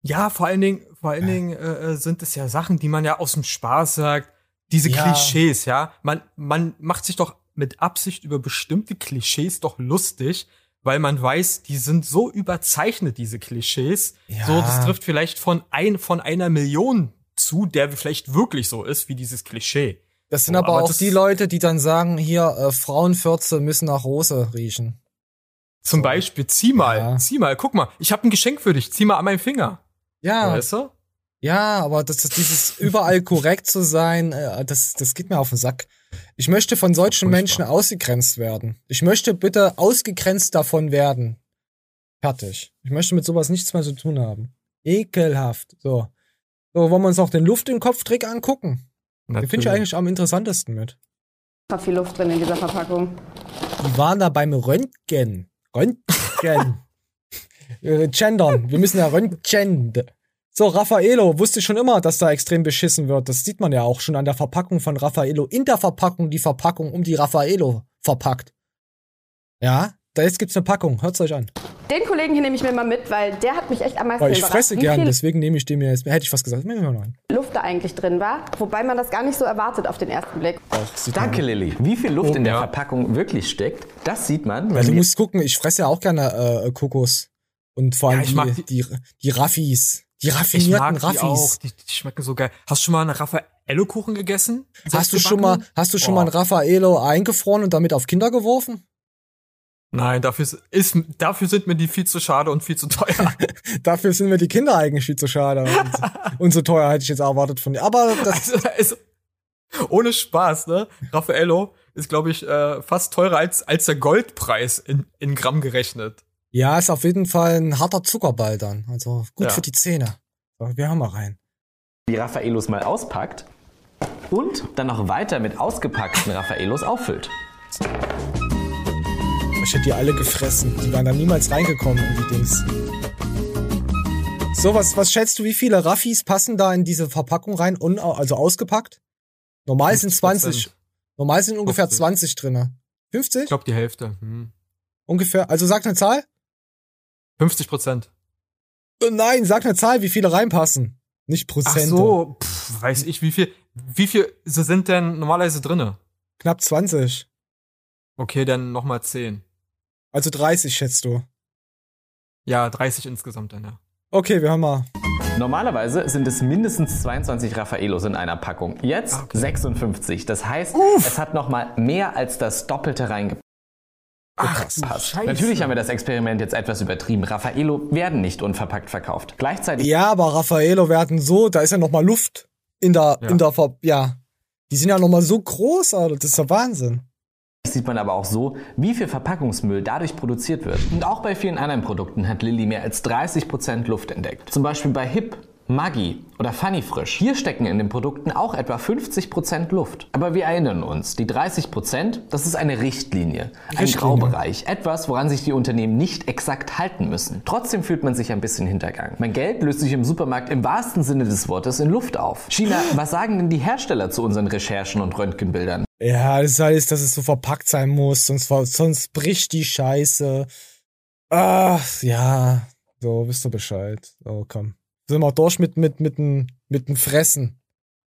Ja, vor allen Dingen, vor allen Dingen äh, äh, sind es ja Sachen, die man ja aus dem Spaß sagt. Diese Ja. Klischees, ja. Man, man macht sich doch mit Absicht über bestimmte Klischees doch lustig, weil man weiß, die sind so überzeichnet, diese Klischees. Ja. So, das trifft vielleicht von ein, von einer Million zu, der vielleicht wirklich so ist wie dieses Klischee. Das sind So, aber, auch das- die Leute, die dann sagen, hier, äh, Frauenfürze müssen nach Rose riechen. Zum Beispiel, zieh mal, zieh mal, guck mal, ich habe ein Geschenk für dich, zieh mal an meinen Finger. Ja. Weißt du? Ja, aber das, das, dieses überall korrekt zu sein, äh, das, das geht mir auf den Sack. Ich möchte von solchen Menschen ausgegrenzt werden. Ich möchte bitte ausgegrenzt davon werden. Fertig. Ich möchte mit sowas nichts mehr zu tun haben. Ekelhaft. So. So, wollen wir uns noch den Luft im Kopf-Trick angucken? Den finde ich Natürlich. eigentlich am interessantesten mit. Da viel Luft drin in dieser Verpackung. Die waren da beim Röntgen. Röntgen. äh, gendern. Wir müssen ja Röntgen. So, Raffaello, wusste ich schon immer, dass da extrem beschissen wird. Das sieht man ja auch schon an der Verpackung von Raffaello. In der Verpackung die Verpackung um die Raffaello verpackt. Ja, da jetzt gibt's eine Packung. Hört's euch an. Den Kollegen hier nehme ich mir mal mit, weil der hat mich echt am meisten Weil ich fresse gern, deswegen nehme ich den mir jetzt. Hätte ich was gesagt. Nehmen wir mal einen. Luft da eigentlich drin war, wobei man das gar nicht so erwartet auf den ersten Blick. Danke, Lilly. Wie viel Luft in der Verpackung wirklich steckt, das sieht man. Weil wenn du musst gucken, ich fresse ja auch gerne äh, Kokos. Und vor allem Ja, ich mag die, die, die Raffis. Die Ich raffinierten mag die Raffis. auch. Die, die schmecken so geil. Hast du schon mal einen Raffaello-Kuchen gegessen? Hast du schon mal, hast du schon Oh. mal ein Raffaello eingefroren und damit auf Kinder geworfen? Nein, dafür, ist, dafür sind mir die viel zu schade und viel zu teuer. Dafür sind mir die Kinder eigentlich viel zu schade. Und, und so teuer hätte ich jetzt erwartet von dir. Aber das, Also, also, ohne Spaß, ne? Raffaello ist, glaube ich, äh, fast teurer als, als der Goldpreis in, in Gramm gerechnet. ja, ist auf jeden Fall ein harter Zuckerball dann. Also gut Ja. für die Zähne. So, wir haben mal rein. die Raffaellos mal auspackt und dann noch weiter mit ausgepackten Raffaellos auffüllt. Ich hätte die alle gefressen. Die wären da niemals reingekommen in die Dings. So, was, was schätzt du, wie viele Raffis passen da in diese Verpackung rein, un, also ausgepackt? Normal sind 20. Normal sind ungefähr 50. 20 drinne. 50? Ich glaube, die Hälfte. Hm. Ungefähr. Also sag eine Zahl? 50 Prozent. Äh, Nein, sag eine Zahl, wie viele reinpassen. Nicht Ach Prozente. so, pff, weiß ich, wie viel, wie viel so sind denn normalerweise drinne? Knapp 20. Okay, dann nochmal 10. Also 30 schätzt du. Ja, 30 insgesamt dann, ja. Okay, wir haben mal. Normalerweise sind es mindestens 22 Raffaellos in einer Packung. Jetzt 56. Das heißt, es hat noch mal mehr als das Doppelte reingepasst. Scheiße. Natürlich haben wir das Experiment jetzt etwas übertrieben. Raffaello werden nicht unverpackt verkauft. Gleichzeitig Ja, aber Raffaello werden so, da ist ja noch mal Luft in der, Ja. in der, Ver ja. Die sind ja noch mal so groß, Alter. Das ist der Wahnsinn. Sieht man aber auch so, wie viel Verpackungsmüll dadurch produziert wird. Und auch bei vielen anderen Produkten hat Lilly mehr als 30% Luft entdeckt. Zum Beispiel bei Hip, Maggi oder Funny Frisch. Hier stecken in den Produkten auch etwa 50% Luft. Aber wir erinnern uns, die 30%, das ist eine Richtlinie, ein Richtlinie. Graubereich, etwas, woran sich die Unternehmen nicht exakt halten müssen. Trotzdem fühlt man sich ein bisschen hintergangen. Mein Geld löst sich im Supermarkt im wahrsten Sinne des Wortes in Luft auf. China, was sagen denn die Hersteller zu unseren Recherchen und Röntgenbildern? Ja, das heißt, dass es so verpackt sein muss, sonst, sonst bricht die Scheiße. Ach, ja. So, wisst ihr Bescheid. Oh, komm. Sind wir durch mit, mit, mit dem, mit dem Fressen.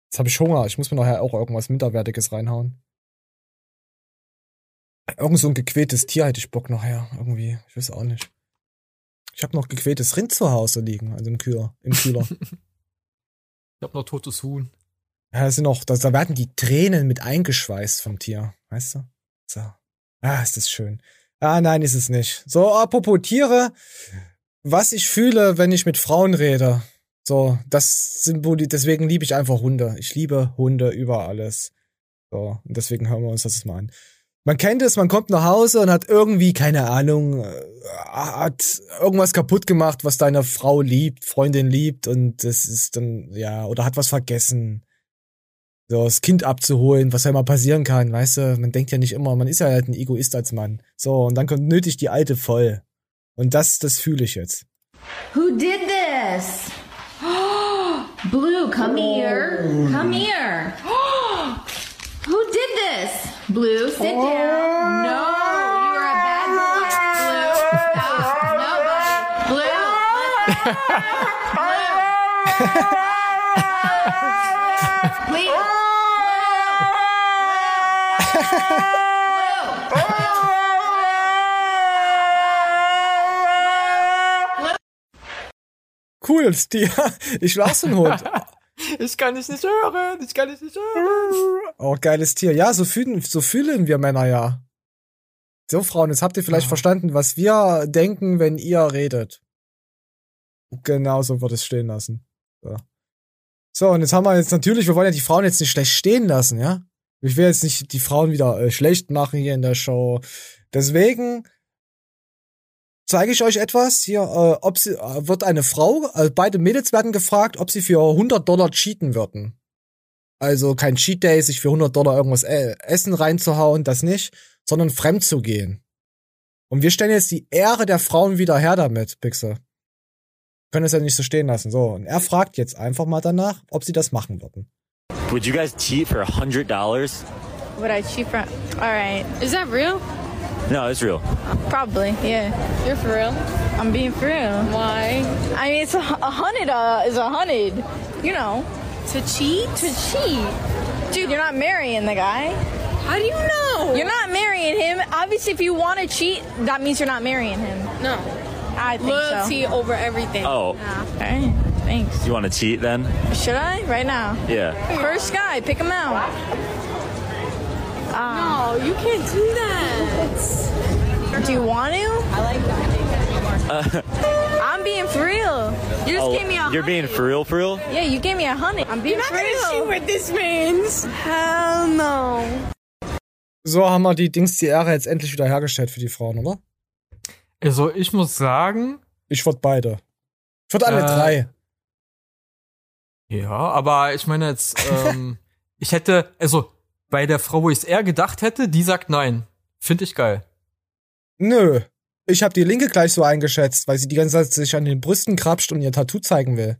Jetzt habe ich Hunger. Ich muss mir nachher auch irgendwas Minderwertiges reinhauen. Irgend so ein gequältes Tier hätte ich Bock nachher. Irgendwie. Ich weiß auch nicht. Ich habe noch gequältes Rind zu Hause liegen, also im Kühler. Im Kühler. Ich hab noch totes Huhn. Ja, das sind auch, da, da werden die Tränen mit eingeschweißt vom Tier, weißt du? So. Ah, ist das schön. Ah, nein, ist es nicht. So, apropos Tiere, was ich fühle, wenn ich mit Frauen rede. So, das symboli deswegen liebe ich einfach Hunde. Ich liebe Hunde über alles. So, und deswegen hören wir uns das mal an. Man kennt es, man kommt nach Hause und hat irgendwie, keine Ahnung, äh, hat irgendwas kaputt gemacht, was deine Frau liebt, Freundin liebt und das ist dann, ja, oder hat was vergessen. So, das Kind abzuholen, was ja mal passieren kann, weißt du, man denkt ja nicht immer, man ist ja halt ein Egoist als Mann. So, und dann kommt nötig die alte voll. Und das, das fühle ich jetzt. Who did this? Blue, come here. Come here. Who did this? Blue, sit down. No, you are a bad boy. Blue, stop. Nobody. Blue. Blue. Cool, das Tier. Ich so ein Hund. Ich kann dich nicht hören. Ich kann dich nicht hören. Oh, geiles Tier. Ja, so fühlen, so fühlen wir Männer ja. So, Frauen, jetzt habt ihr vielleicht verstanden, was wir denken, wenn ihr redet. Genau so wird es stehen lassen. So. So, und jetzt haben wir jetzt natürlich, wir wollen ja die Frauen jetzt nicht schlecht stehen lassen, ja? Ich will jetzt nicht die Frauen wieder äh, schlecht machen hier in der Show. Deswegen zeige ich euch etwas. Hier, äh, ob sie, äh, wird eine Frau, äh, beide Mädels werden gefragt, ob sie für 100 Dollar cheaten würden. Also kein Cheat Day, sich für 100 Dollar irgendwas äh, Essen reinzuhauen, das nicht, sondern fremd zu gehen. Und wir stellen jetzt die Ehre der Frauen wieder her damit, Pixel. Können es ja nicht so stehen lassen. So, und er fragt jetzt einfach mal danach, ob sie das machen würden. Would you guys cheat for a hundred dollars? Would I cheat for? All right. Is that real? No, it's real. Probably. Yeah. You're for real? I'm being for real. Why? I mean, it's a, a hundred. Uh, is a hundred. You know. To cheat? To cheat. Dude, you're not marrying the guy. How do you know? You're not marrying him. Obviously, if you want to cheat, that means you're not marrying him. No. I think Loyalty so. over everything. Oh. Okay. Thanks. You want to cheat then? Should I? Right now. Yeah. First guy, pick him out. no, um, you can't do that. Do you want to? I like that. I'm being for real. You just Oh, gave me a you're being for real, for real? Yeah, you gave me a hundred. I'm being You're not for gonna real. see what this means. Hell no. So haben wir die Dings, die Ehre jetzt endlich wieder hergestellt für die Frauen, oder? Also ich muss sagen, Ich würde beide. Ich würde alle Äh, drei. ja, aber ich meine jetzt, ähm, ich hätte, also bei der Frau, wo ich es eher gedacht hätte, die sagt nein. Finde ich geil. Nö. Ich habe die Linke gleich so eingeschätzt, weil sie die ganze Zeit sich an den Brüsten krapscht und ihr Tattoo zeigen will.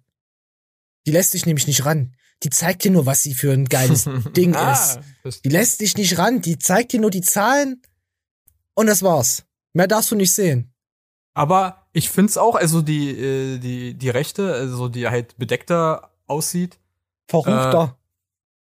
Die lässt sich nämlich nicht ran. Die zeigt dir nur, was sie für ein geiles Ding Ah, ist. Die lässt dich nicht ran. Die zeigt dir nur die Zahlen und das war's. Mehr darfst du nicht sehen. Aber ich find's auch, also die, äh, die, die Rechte, also die halt bedeckter aussieht. Verruchter.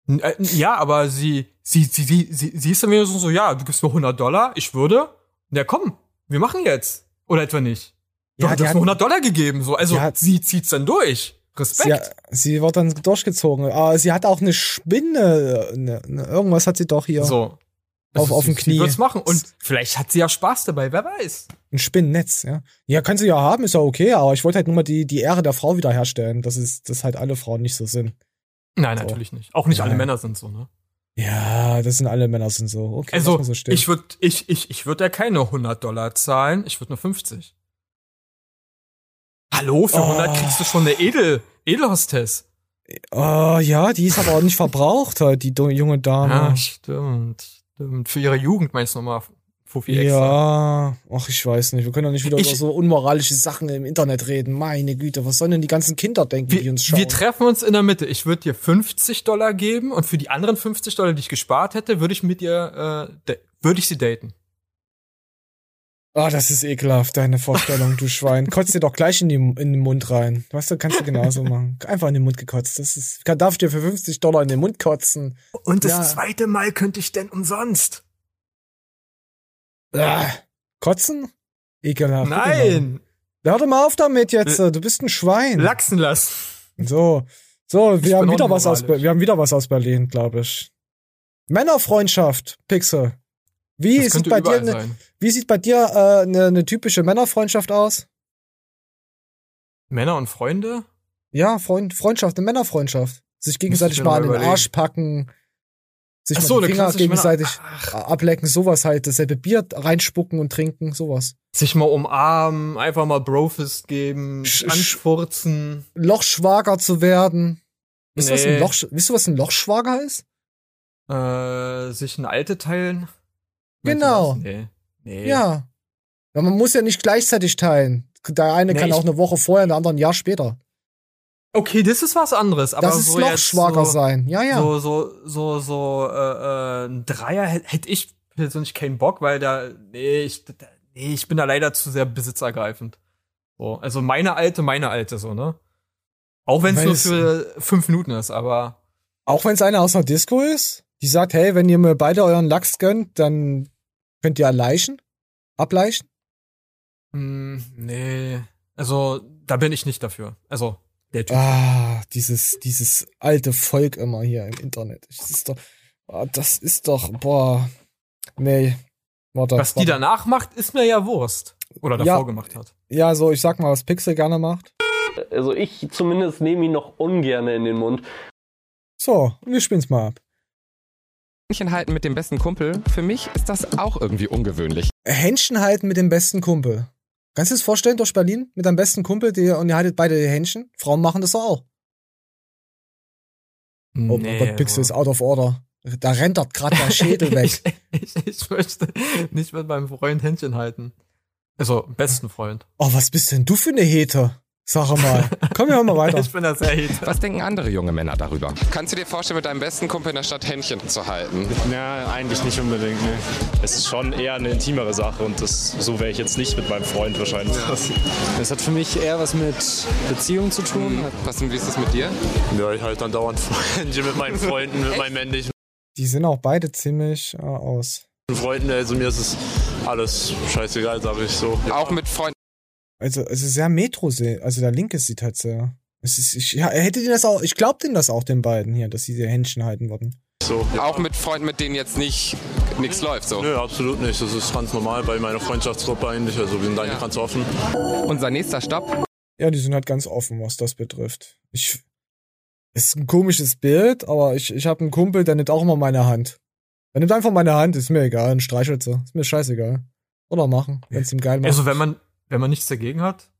N- äh, Ja, aber sie, sie, sie, sie, sie, sie ist dann wieder so, so, ja, du gibst mir 100 Dollar, ich würde. Ja, komm, wir machen jetzt. Oder etwa nicht. Du Ja, hast mir hat- 100 Dollar gegeben, so. Also, hat- sie zieht's dann durch. Respekt. Sie, sie wird dann durchgezogen. Aber sie hat auch eine Spinne. Eine, eine, irgendwas hat sie doch hier. So. Auf, auf dem Knie. Sie wird's machen. Und vielleicht hat sie ja Spaß dabei, wer weiß. Ein Spinnennetz, ja. Ja, kann sie ja haben, ist ja okay, aber ich wollte halt nur mal die, die Ehre der Frau wiederherstellen, dass es, dass halt alle Frauen nicht so sind. Nein, So. natürlich nicht. Auch nicht alle Ja. Männer sind so, ne? Ja, das sind alle Männer sind so. Okay, Also, so ich würde ich, ich, ich würd ja keine 100 Dollar zahlen, ich würde nur 50. Hallo, für 100 Oh. kriegst du schon eine Edel, Edelhostess. Oh, ja, die ist aber auch nicht verbraucht, halt, die junge Dame. Ja, stimmt, stimmt. Für ihre Jugend meinst du nochmal Fuffi extra. Ja, ach, ich weiß nicht. Wir können doch nicht wieder Ich- über so unmoralische Sachen im Internet reden. Meine Güte, was sollen denn die ganzen Kinder denken, die uns schauen? Wir treffen uns in der Mitte. Ich würde dir 50 Dollar geben und für die anderen 50 Dollar, die ich gespart hätte, würde ich mit ihr, äh, würde ich sie daten. Ah, das ist ekelhaft, deine Vorstellung, du Schwein. Kotzt dir doch gleich in, die, in den Mund rein. Weißt du, kannst du genauso machen. Einfach in den Mund gekotzt. Das ist, kann, darf ich dir für 50 Dollar in den Mund kotzen. Und das Ja. zweite Mal könnte ich denn umsonst. Ah, kotzen? Ekelhaft. Nein! Hör doch mal auf damit jetzt. Du bist ein Schwein. Lachsen lassen. So, so, Ich wir haben bin wieder was aus, wir haben wieder was aus Berlin, glaube ich. Männerfreundschaft, Pixel. Wie Das sieht bei dir, ne, wie sieht bei dir äh, eine, eine typische Männerfreundschaft aus? Männer und Freunde? Ja, Freund, Freundschaft, eine Männerfreundschaft. Sich gegenseitig mal mal an den. Arsch packen, sich Ach mal so, die eine Finger gegenseitig ablecken, sowas halt, dasselbe Bier reinspucken und trinken, sowas. Sich mal umarmen, einfach mal Brofist geben, Sch- anfurzen. Lochschwager zu werden. Wisst ihr, was ein. Loch, wisst ihr, was ein Lochschwager ist? Äh, sich ein Alte teilen. Genau. Nee. nee. Ja. ja. Man muss ja nicht gleichzeitig teilen. Der eine Nee, kann auch eine Woche vorher, der andere ein Jahr später. Okay, das ist was anderes. Aber Das ist so jetzt Lochschwager so, sein. Ja, ja. So, so, so, so, äh, äh, ein Dreier hätte hätt ich persönlich keinen Bock, weil da, nee, ich, da, nee, ich bin da leider zu sehr besitzergreifend. So, also meine alte, meine alte, so, ne? Auch wenn es nur für fünf Minuten ist, aber Auch wenn es eine aus einer Disco ist, die sagt, hey, wenn ihr mir beide euren Lachs gönnt, dann könnt ihr erleichen, ableichen. hm, nee. Also, da bin ich nicht dafür. Also, der Typ. Ah, dieses, dieses alte Volk immer hier im Internet. Das ist doch, ah, das ist doch, boah, nee. Warte, Was die warte. danach macht, ist mir ja Wurst. Oder davor Ja. gemacht hat. Ja, so, ich sag mal, was Pixel gerne macht. Also ich zumindest nehme ihn noch ungern in den Mund. So, wir spielen's mal ab. Händchen halten mit dem besten Kumpel, für mich ist das auch irgendwie ungewöhnlich. Händchen halten mit dem besten Kumpel. Kannst du dir das vorstellen, durch Berlin? Mit deinem besten Kumpel, die, und ihr haltet beide die Händchen? Frauen machen das doch auch. Oh mein Gott, Pixel ist out of order. Da rennt dort gerade der Schädel weg. ich, ich möchte nicht mit meinem Freund Händchen halten. Also, besten Freund. Oh, was bist denn du für eine Hete? Sag mal. Komm, wir hören mal weiter. Ich bin da sehr hit. Was denken andere junge Männer darüber? Kannst du dir vorstellen, mit deinem besten Kumpel in der Stadt Händchen zu halten? Ja, eigentlich nicht unbedingt. Ne. Es ist schon eher eine intimere Sache und das, so wäre ich jetzt nicht mit meinem Freund wahrscheinlich. Das hat für mich eher was mit Beziehung zu tun. Was, wie ist das mit dir? Ja, ich halt dann dauernd Händchen mit meinen Freunden, mit meinen männlichen Die sind auch beide ziemlich äh, aus. Freunden. Also mir ist es alles scheißegal, sage ich so. Auch mit Freunden. Also, es ist sehr Metro, also der Linke sieht halt sehr. Es ist, ich, ja, er hätte den das auch, ich glaub denen das auch, den beiden hier, dass sie die Händchen halten würden. So, ja. Auch mit Freunden, mit denen jetzt nicht nichts läuft, so. Nö, absolut nicht. Das ist ganz normal bei meiner Freundschaftsgruppe eigentlich. Also wir sind eigentlich ganz offen. Unser nächster Stopp. Ja, die sind halt ganz offen, was das betrifft. Ich, es ist ein komisches Bild, aber ich, ich habe einen Kumpel, der nimmt auch immer meine Hand. Er nimmt einfach meine Hand, ist mir egal, ein streichelt sie. Ist mir scheißegal. Oder machen, wenn es ihm geil macht. Also wenn man, wenn man nichts dagegen hat,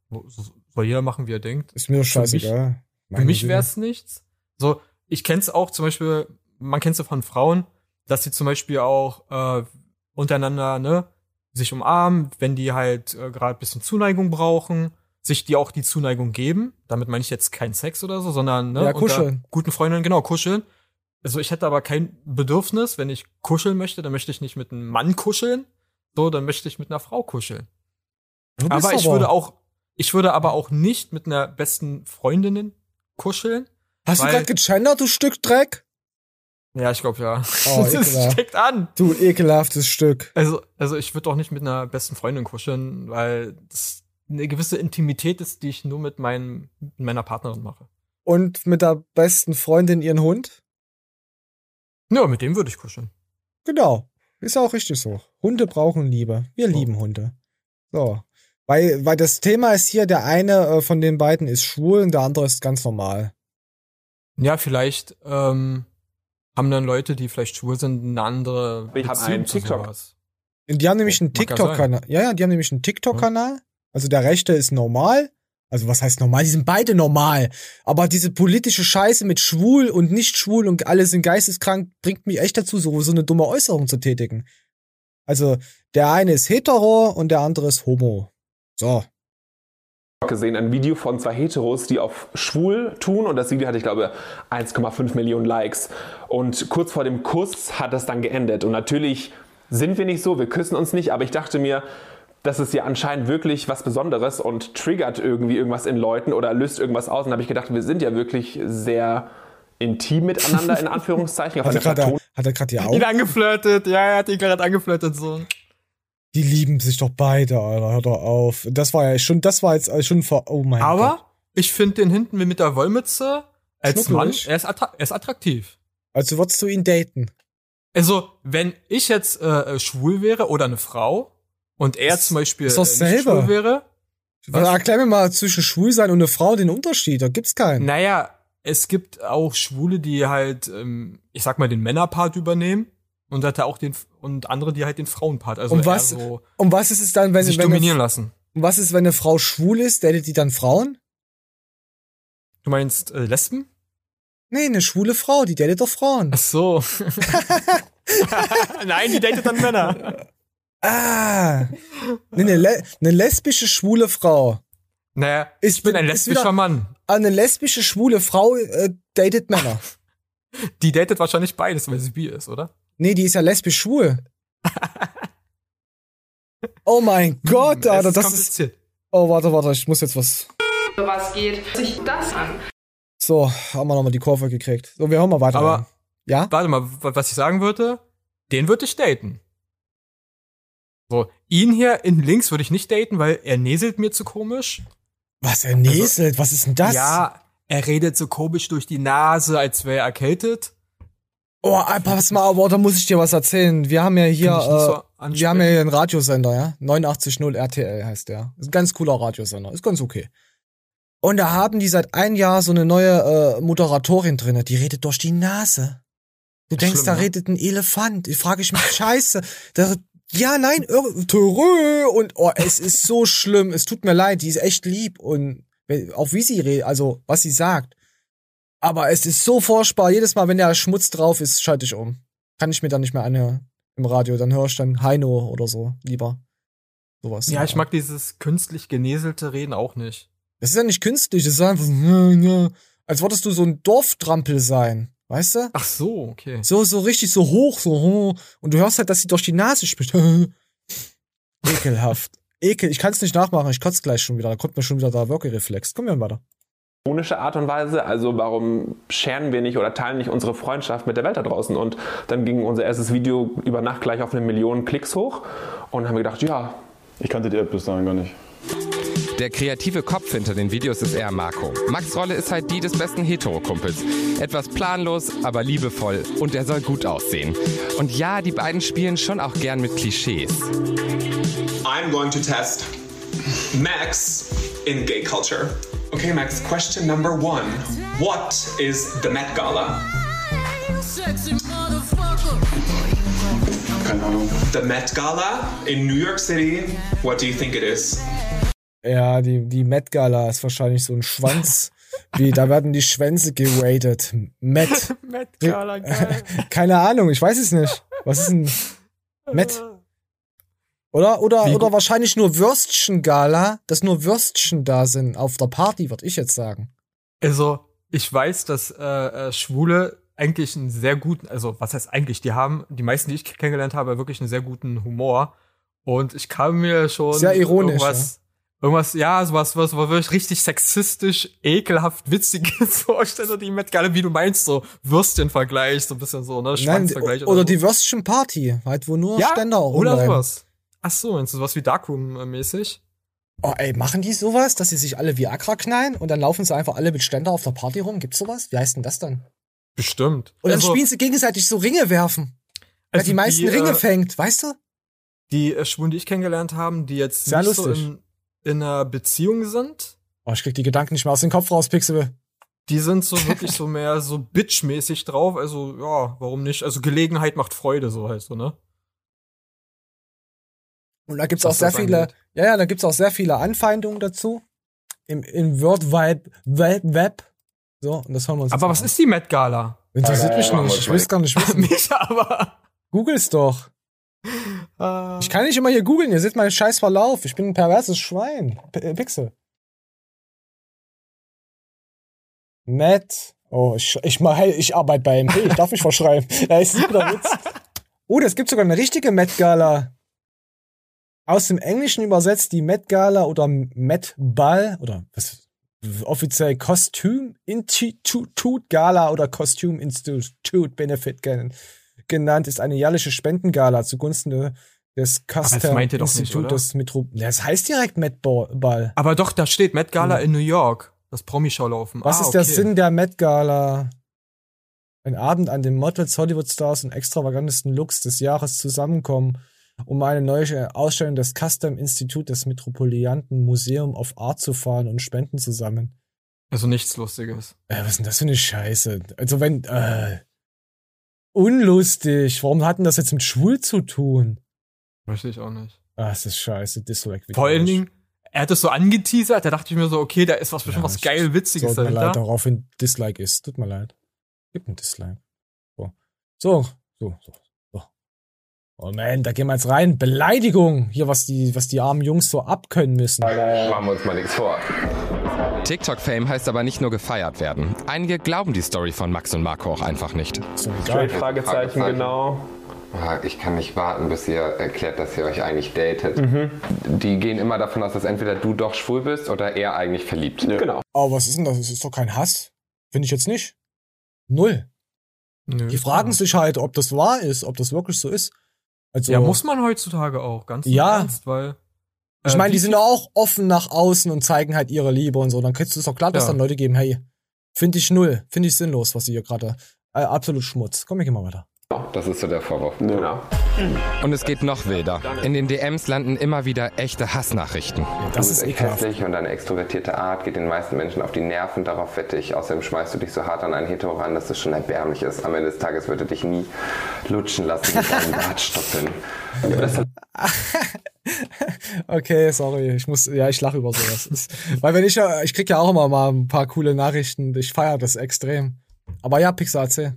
soll jeder machen, wie er denkt. Ist mir scheißegal. Für mich, für mich wäre es nichts. So, ich kenn's auch zum Beispiel, man kennt's ja von Frauen, dass sie zum Beispiel auch äh, untereinander, ne, sich umarmen, wenn die halt äh, gerade bisschen Zuneigung brauchen, sich die auch die Zuneigung geben. Damit meine ich jetzt kein Sex oder so, sondern ne, Ja, kuscheln. guten Freundinnen, genau, kuscheln. Also ich hätte aber kein Bedürfnis, wenn ich kuscheln möchte, dann möchte ich nicht mit einem Mann kuscheln, so, dann möchte ich mit einer Frau kuscheln. Bist Aber ich aber- würde auch, ich würde aber auch nicht mit einer besten Freundin kuscheln. Hast du gerade gegendert, du Stück Dreck? Ja, ich glaube ja. Oh, das steckt an. Du ekelhaftes Stück. Also, also ich würde auch nicht mit einer besten Freundin kuscheln, weil das eine gewisse Intimität ist, die ich nur mit, meinem, mit meiner Partnerin mache. Und mit der besten Freundin ihren Hund? Ja, mit dem würde ich kuscheln. Genau. Ist auch richtig so. Hunde brauchen Liebe. Wir lieben Hunde. So. Weil, weil das Thema ist hier, der eine äh, von den beiden ist schwul und der andere ist ganz normal. Ja, vielleicht ähm, haben dann Leute, die vielleicht schwul sind, eine andere Beziehung einen zu TikTok. sowas. Und die haben nämlich einen TikTok-Kanal. Ja, ja, die haben nämlich einen TikTok-Kanal. Also der rechte ist normal. Also was heißt normal? Die sind beide normal. Aber diese politische Scheiße mit schwul und nicht schwul und alle sind geisteskrank bringt mich echt dazu, so, so eine dumme Äußerung zu tätigen. Also der eine ist hetero und der andere ist homo. So. gesehen, ein Video von zwei Heteros, die auf schwul tun und das Video hatte, ich glaube, 1,5 Millionen Likes. Und kurz vor dem Kuss hat das dann geendet. Und natürlich sind wir nicht so, wir küssen uns nicht, aber ich dachte mir, das ist ja anscheinend wirklich was Besonderes und triggert irgendwie irgendwas in Leuten oder löst irgendwas aus. Und da habe ich gedacht, wir sind ja wirklich sehr intim miteinander, in Anführungszeichen. Hat er Platon- hat er gerade die Ihn Augen? angeflirtet, ja, er hat ihn gerade angeflirtet, so. Die lieben sich doch beide, Alter. Hör doch auf. Das war ja schon, das war jetzt schon vor, oh mein Gott. Aber ich finde den hinten mit der Wollmütze als Mann, er ist, er ist attraktiv. Also würdest du ihn daten? Also, wenn ich jetzt äh, schwul wäre oder eine Frau und er zum Beispiel äh, schwul wäre, Was? Erklär mir mal zwischen schwul sein und eine Frau den Unterschied. Da gibt's keinen. naja, es gibt auch Schwule, die halt, ähm, ich sag mal, den Männerpart übernehmen und hat er auch den und andere, die halt den Frauenpart. Also und was, so und was ist es dann, wenn, sich wenn dominieren eine, lassen. und was ist, wenn eine Frau schwul ist, datet die dann Frauen? Du meinst äh, Lesben? Nee, eine schwule Frau, die datet doch Frauen. Ach so. Nein, die datet dann Männer. Ah. Nee, eine, le eine lesbische schwule Frau. Naja, Ist, ich bin ein lesbischer wieder- Mann. Eine lesbische schwule Frau äh, datet Männer. Die datet wahrscheinlich beides, weil sie bi ist, oder? Nee, die ist ja lesbisch schwul. Oh mein Gott, es Alter, das ist. kompliziert. Oh, warte, warte, ich muss jetzt was. Was geht sich das an? So, haben wir nochmal die Kurve gekriegt. So, wir hören mal weiter. Aber- rein. ja? Warte mal, wa- was ich sagen würde, den würde ich daten. So, ihn hier in links würde ich nicht daten, weil er näselt mir zu komisch. Was, er näselt? was ist denn das? Ja, er redet so komisch durch die Nase, als wäre er erkältet. Oh, pass mal, aber da muss ich dir was erzählen. Wir haben ja hier, so äh, ansprechen. wir haben ja hier einen Radiosender, ja? 89.0 RTL heißt der. Ist ein ganz cooler Radiosender. Ist ganz okay. Und da haben die seit ein Jahr so eine neue äh, Moderatorin drinne, die redet durch die Nase. Du denkst, schlimm, da ne? redet ein Elefant. Ich frage ich mich, scheiße. Da, ja, nein, Törö. und oh, es ist so schlimm. Es tut mir leid, die ist echt lieb und auch wie sie redet, also was sie sagt. Aber es ist so furchtbar. Jedes Mal, wenn der Schmutz drauf ist, schalte ich um. Kann ich mir dann nicht mehr anhören im Radio. Dann höre ich dann Heino oder so lieber. Sowas. Ja, ich mag dieses künstlich genäselte Reden auch nicht. Das ist ja nicht künstlich, das ist einfach so, als würdest du so ein Dorftrampel sein. Weißt du? Ach so, okay. So, so richtig so hoch, so, und du hörst halt, dass sie durch die Nase spricht. Ekelhaft. Ekel, ich kann es nicht nachmachen, ich kotze gleich schon wieder. Da kommt mir schon wieder der Würgereflex. Komm wir weiter. Ironische Art und Weise. Also warum scheren wir nicht oder teilen nicht unsere Freundschaft mit der Welt da draußen? Und dann ging unser erstes Video über Nacht gleich auf eine Million Klicks hoch und haben wir gedacht, ja. Ich kannte die App bis dahin gar nicht. Der kreative Kopf hinter den Videos ist eher Marco. Max Rolle ist halt die des besten Hetero-Kumpels. Etwas planlos, aber liebevoll und er soll gut aussehen. Und ja, die beiden spielen schon auch gern mit Klischees. I'm going to test Max in gay culture. Okay, Max, question number one. What is the Met Gala? Keine Ahnung. The Met Gala in New York City. What do you think it is? Ja, die, die Met Gala ist wahrscheinlich so ein Schwanz. Wie, da werden die Schwänze geratet. Met. Met Gala, geil. Keine Ahnung, ich weiß es nicht. Was ist ein Met? Oder, oder, Wie- oder wahrscheinlich nur Würstchen-Gala, dass nur Würstchen da sind auf der Party, würde ich jetzt sagen. Also, ich weiß, dass äh, äh, Schwule eigentlich einen sehr guten, also was heißt eigentlich, die haben, die meisten, die ich kennengelernt habe, wirklich einen sehr guten Humor. Und ich kann mir schon Sehr ironisch, irgendwas, irgendwas, ja, sowas, was, was wirklich richtig sexistisch, ekelhaft, witziges vorstellen, die Met Gala, wie du meinst, so Würstchen-Vergleich, so ein bisschen so, ne, Nein, Schwanzvergleich oder so. die Würstchen-Party, halt, wo nur Ständer oder rumrennen. sowas. Ach so, meinst du sowas wie Darkroom-mäßig? Oh, ey, machen die sowas, dass sie sich alle Viagra knallen und dann laufen sie einfach alle mit Ständer auf der Party rum? Gibt's sowas? Wie heißt denn das dann? Bestimmt. Und dann Also- spielen sie gegenseitig so Ringe werfen. Wer Also die meisten die, Ringe äh, fängt, weißt du? Die äh, Schwulen, die ich kennengelernt haben, die jetzt Sehr nicht so lustig. in, in einer Beziehung sind, Oh, ich krieg die Gedanken nicht mehr aus dem Kopf raus, Pixel. die sind so wirklich so mehr so bitchmäßig drauf. Also, ja, warum nicht? Also, Gelegenheit macht Freude, so halt so, ne? Und da gibt's Was auch sehr viele, angeht. ja, ja, da gibt's auch sehr viele Anfeindungen dazu. Im, im World Wide Web, Web. So, und das hören wir uns Aber was mal ist die Met Gala? Interessiert mich Machen wir nicht. Ich will's gar nicht wissen. Mich aber. Google's doch. Ich kann nicht immer hier googeln, ihr seht meinen scheiß Verlauf. Ich bin ein perverses Schwein. P äh, Pixel. Matt. Oh, ich, ich, mach, hey, ich arbeite bei MP, ich darf mich verschreiben. Da ist guter Witz. Oh, das gibt sogar eine richtige Met Gala. Aus dem Englischen übersetzt die Met Gala oder Met Ball oder was offiziell Costume Institute Gala oder Costume Institute Benefit gen genannt, ist eine jährliche Spendengala zugunsten de- des Custom Institutes Metro. Das heißt direkt Met Ball. Aber doch, da steht Met Gala Ja. in New York. Das Promi-Schaulaufen. Was ah, ist der okay. Sinn der Met Gala? Ein Abend, an dem Models, Hollywood-Stars und extravagantesten Looks des Jahres zusammenkommen, um eine neue Ausstellung des Custom Institut des Metropolitanten Museum of Art zu fahren und Spenden zu sammeln. Also nichts Lustiges. Äh, was ist denn das für eine Scheiße? Also wenn, äh, unlustig. Warum hat denn das jetzt mit schwul zu tun? Weiß ich auch nicht. Ah, es ist scheiße. Dislike. Vor allen Dingen, er hat es so angeteasert, da dachte ich mir so, okay, da ist was bestimmt was geil Witziges Tut mir leid, dahinter. daraufhin Dislike ist. Tut mir leid. Gibt ein Dislike. So. So, so, so. So. Oh man, da gehen wir jetzt rein. Beleidigung. Hier, was die, was die armen Jungs so abkönnen müssen. Machen wir uns mal nichts vor. TikTok-Fame heißt aber nicht nur gefeiert werden. Einige glauben die Story von Max und Marco auch einfach nicht. Straight Fragezeichen, genau. Ah, Ich kann nicht warten, bis ihr erklärt, dass ihr euch eigentlich datet. Mhm. Die gehen immer davon aus, dass entweder du doch schwul bist oder er eigentlich verliebt. Genau. Aber was ist denn das? Das ist doch kein Hass. Finde ich jetzt nicht. Null. Nö, Die fragen sich halt, ob das wahr ist, ob das wirklich so ist. Also, ja, muss man heutzutage auch, ganz Ja. Ernst, weil. Ich äh, meine, wie die sind auch offen nach außen und zeigen halt ihre Liebe und so. Dann kriegst du es doch klar, dass Ja. dann Leute geben, hey, finde ich null, finde ich sinnlos, was sie hier gerade. Äh, absolut Schmutz. Komm, ich geh mal weiter. Das ist so der Vorwurf. Genau. Und es geht noch wilder. In den DMs landen immer wieder echte Hassnachrichten. du bist echt hässlich und deine extrovertierte Art geht den meisten Menschen auf die Nerven. Darauf wette ich. Außerdem schmeißt du dich so hart an einen Hetero ran, dass es schon erbärmlich ist. Am Ende des Tages würde dich nie lutschen lassen mit deinen Bartstoppeln. Das Okay, sorry, ich muss, ja, ich lache über sowas. Ist- Weil wenn ich, ja- ich krieg ja auch immer mal ein paar coole Nachrichten, ich feiere das extrem. Aber ja, Pixar, erzähl.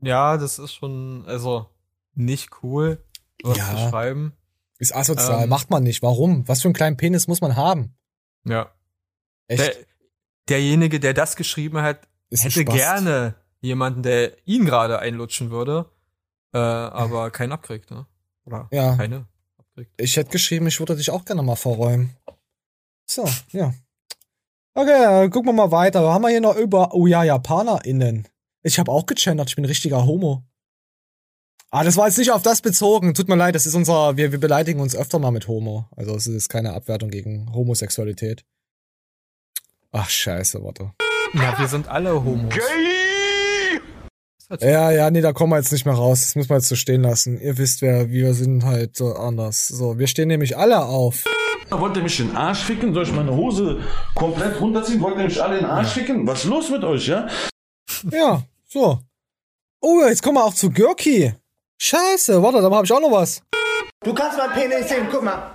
Ja, das ist schon, also, nicht cool, was Ja. zu schreiben. Ist asozial, Ähm, macht man nicht. Warum? Was für einen kleinen Penis muss man haben? Ja. Echt? Der, derjenige, der das geschrieben hat, Ist hätte gerne jemanden, der ihn gerade einlutschen würde, äh, aber keinen abkriegt, ne? Oder Ja. keine. Ich hätte geschrieben, ich würde dich auch gerne mal verräumen. So, ja. Okay, äh, gucken wir mal weiter. Haben wir hier noch über, oh ja, JapanerInnen. Ich habe auch gegendert, ich bin ein richtiger Homo. Ah, das war jetzt nicht auf das bezogen. Tut mir leid, das ist unser, wir, wir beleidigen uns öfter mal mit Homo. Also es ist keine Abwertung gegen Homosexualität. Ach, scheiße, warte. Ja, wir sind alle Homos. Ja, ja, nee, da kommen wir jetzt nicht mehr raus. Das muss man jetzt so stehen lassen. Ihr wisst, wer wir sind halt so anders. So, wir stehen nämlich alle auf. Wollt ihr mich in den Arsch ficken? Soll ich meine Hose komplett runterziehen? Wollt ihr mich alle in den Arsch ficken? Was ist los mit euch, ja? Ja, so. Oh, jetzt kommen wir auch zu Görki. Scheiße, warte, da habe ich auch noch was. Du kannst mein Penis sehen, guck mal.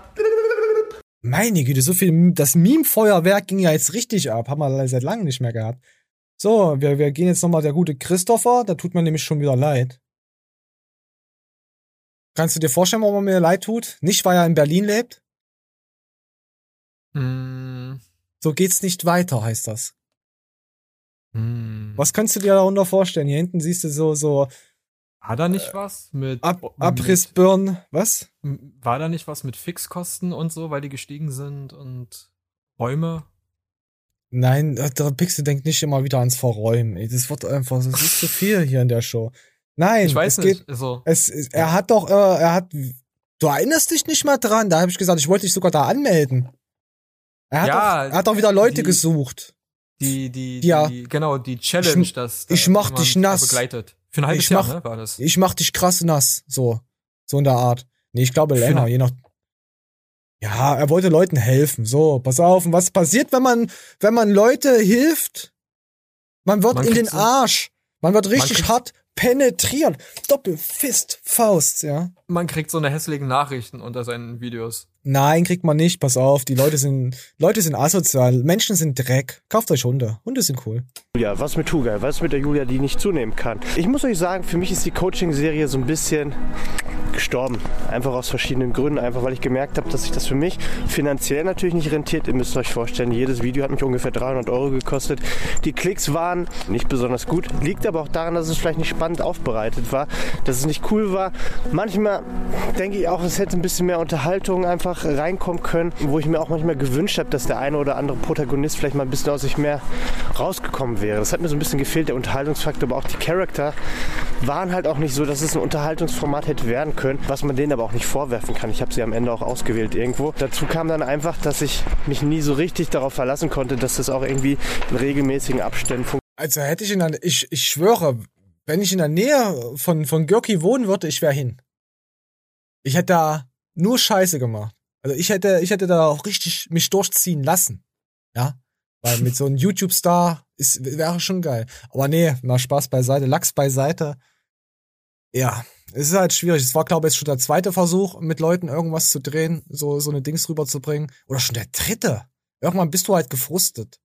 Meine Güte, so viel, das Meme-Feuerwerk ging ja jetzt richtig ab. Haben wir seit langem nicht mehr gehabt. So, wir, wir gehen jetzt nochmal der gute Christopher, da tut mir nämlich schon wieder leid. Kannst du dir vorstellen, warum er mir leid tut? Nicht, weil er in Berlin lebt? Mm, So geht's nicht weiter, heißt das. Mm. Was kannst du dir darunter vorstellen? Hier hinten siehst du so, so War da nicht was mit Ab Abrissbirnen, was? War da nicht was mit Fixkosten und so, weil die gestiegen sind und Räume? Nein, äh, der Pixel denkt nicht immer wieder ans Verräumen. Das wird einfach, das ist zu viel hier in der Show. Nein, Ich weiß es nicht, geht. also- es, es, er hat doch, äh, er hat. Du erinnerst dich nicht mal dran. Da habe ich gesagt, ich wollte dich sogar da anmelden. Er hat, Ja, doch, er hat doch wieder Leute die- gesucht. Die, die, Ja. die, genau, die Challenge, Ich- das ich mach dich da nass. begleitet. Für ein halbes ich Jahr, mach, ne, war das. Ich mach dich krass nass. So. So in der Art. Nee, ich glaube länger, je nach. Ja, er wollte Leuten helfen. So, pass auf. Und was passiert, wenn man, wenn man Leute hilft? Man wird Man in den Arsch. Man wird richtig kriegt- hart penetriert. Doppelfist, Faust, ja. Man kriegt so eine hässlichen Nachrichten unter seinen Videos. Nein, kriegt man nicht. Pass auf. Die Leute sind, Leute sind asozial. Menschen sind Dreck. Kauft euch Hunde. Hunde sind cool. Julia, was mit Tuga? Was mit der Julia, die nicht zunehmen kann? Ich muss euch sagen, für mich ist die Coaching-Serie so ein bisschen gestorben. Einfach aus verschiedenen Gründen. Einfach weil ich gemerkt habe, dass sich das für mich finanziell natürlich nicht rentiert. Ihr müsst euch vorstellen, jedes Video hat mich ungefähr 300 Euro gekostet. Die Klicks waren nicht besonders gut. Liegt aber auch daran, dass es vielleicht nicht spannend aufbereitet war, dass es nicht cool war. Manchmal denke ich auch, es hätte ein bisschen mehr Unterhaltung einfach reinkommen können, wo ich mir auch manchmal gewünscht habe, dass der eine oder andere Protagonist vielleicht mal ein bisschen aus sich mehr rausgekommen wäre. Das hat mir so ein bisschen gefehlt, der Unterhaltungsfaktor, aber auch die Charakter waren halt auch nicht so, dass es ein Unterhaltungsformat hätte werden können, was man denen aber auch nicht vorwerfen kann. Ich habe sie am Ende auch ausgewählt irgendwo. Dazu kam dann einfach, dass ich mich nie so richtig darauf verlassen konnte, dass das auch irgendwie in regelmäßigen Abständen funktioniert. Also hätte ich in der, ich, ich schwöre, wenn ich in der Nähe von, von Görki wohnen würde, ich wäre hin. Ich hätte da nur Scheiße gemacht. Also ich hätte, ich hätte da auch richtig mich durchziehen lassen. Ja. Weil mit so einem YouTube-Star ist, wäre schon geil. Aber nee, mal Spaß beiseite, Lachs beiseite. Ja, es ist halt schwierig. Es war, glaube ich, schon der zweite Versuch, mit Leuten irgendwas zu drehen, so, so eine Dings rüberzubringen. Oder schon der dritte. Irgendwann bist du halt gefrustet.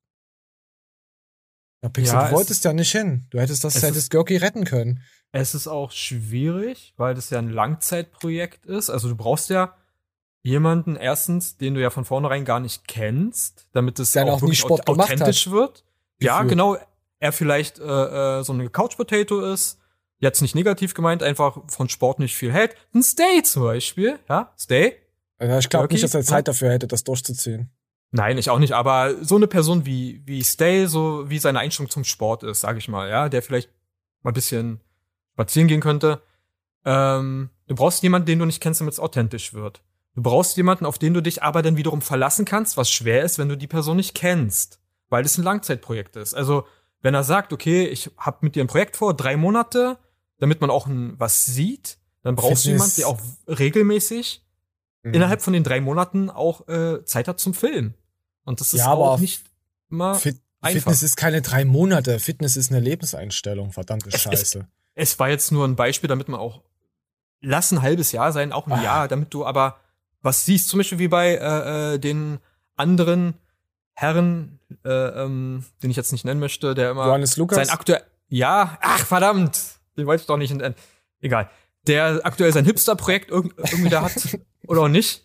Ja, Pixel, Ja, du es- wolltest ja nicht hin. Du hättest das, es hättest ist- Görki retten können. Es ist auch schwierig, weil das ja ein Langzeitprojekt ist. Also du brauchst ja jemanden erstens, den du ja von vornherein gar nicht kennst, damit es Der auch nie wirklich authentisch wird. Ja, genau. Er vielleicht äh, äh, so eine Couch Potato ist. Jetzt nicht negativ gemeint, einfach von Sport nicht viel hält. Ein Stay zum Beispiel, ja, Stay. Also ich glaube nicht, dass er ja. Zeit dafür hätte, das durchzuziehen. Nein, ich auch nicht, aber so eine Person wie, wie Stay, so wie seine Einstellung zum Sport ist, sag ich mal, ja, der vielleicht mal ein bisschen spazieren gehen könnte. Ähm, du brauchst jemanden, den du nicht kennst, damit es authentisch wird. Du brauchst jemanden, auf den du dich aber dann wiederum verlassen kannst, was schwer ist, wenn du die Person nicht kennst, weil es ein Langzeitprojekt ist. Also, wenn er sagt, okay, ich habe mit dir ein Projekt vor, drei Monate, damit man auch ein, was sieht, dann brauchst du Fitness. jemanden, der auch regelmäßig Mhm. innerhalb von den drei Monaten auch äh, Zeit hat zum Film. Und das ist Ja, auch nicht immer Fit einfach. Fitness ist keine drei Monate. Fitness ist eine Lebenseinstellung. Verdammte Es- Scheiße. Es war jetzt nur ein Beispiel, damit man auch lass ein halbes Jahr sein, auch ein Ah. Jahr, damit du aber was siehst, zum Beispiel wie bei äh, äh, den anderen Herren, äh, ähm, den ich jetzt nicht nennen möchte, der immer Johannes Lukas? sein aktuell ja, ach verdammt, wollte ich doch nicht. Egal, der aktuell sein Hipster-Projekt irg irgendwie da hat oder auch nicht.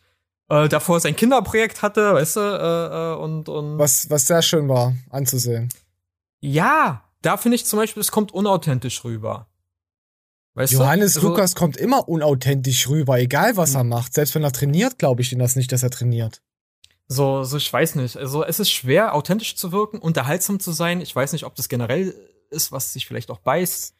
äh, davor sein Kinderprojekt hatte, weißt du, äh, äh, und, und. Was, was sehr schön war anzusehen. Ja, da finde ich zum Beispiel, es kommt unauthentisch rüber. Weißt Johannes du? Also, Lukas kommt immer unauthentisch rüber, egal was Hm. er macht. Selbst wenn er trainiert, glaube ich ihm das nicht, dass er trainiert. So, so, ich weiß nicht. Also, es ist schwer, authentisch zu wirken, unterhaltsam zu sein. Ich weiß nicht, ob das generell ist, was sich vielleicht auch beißt.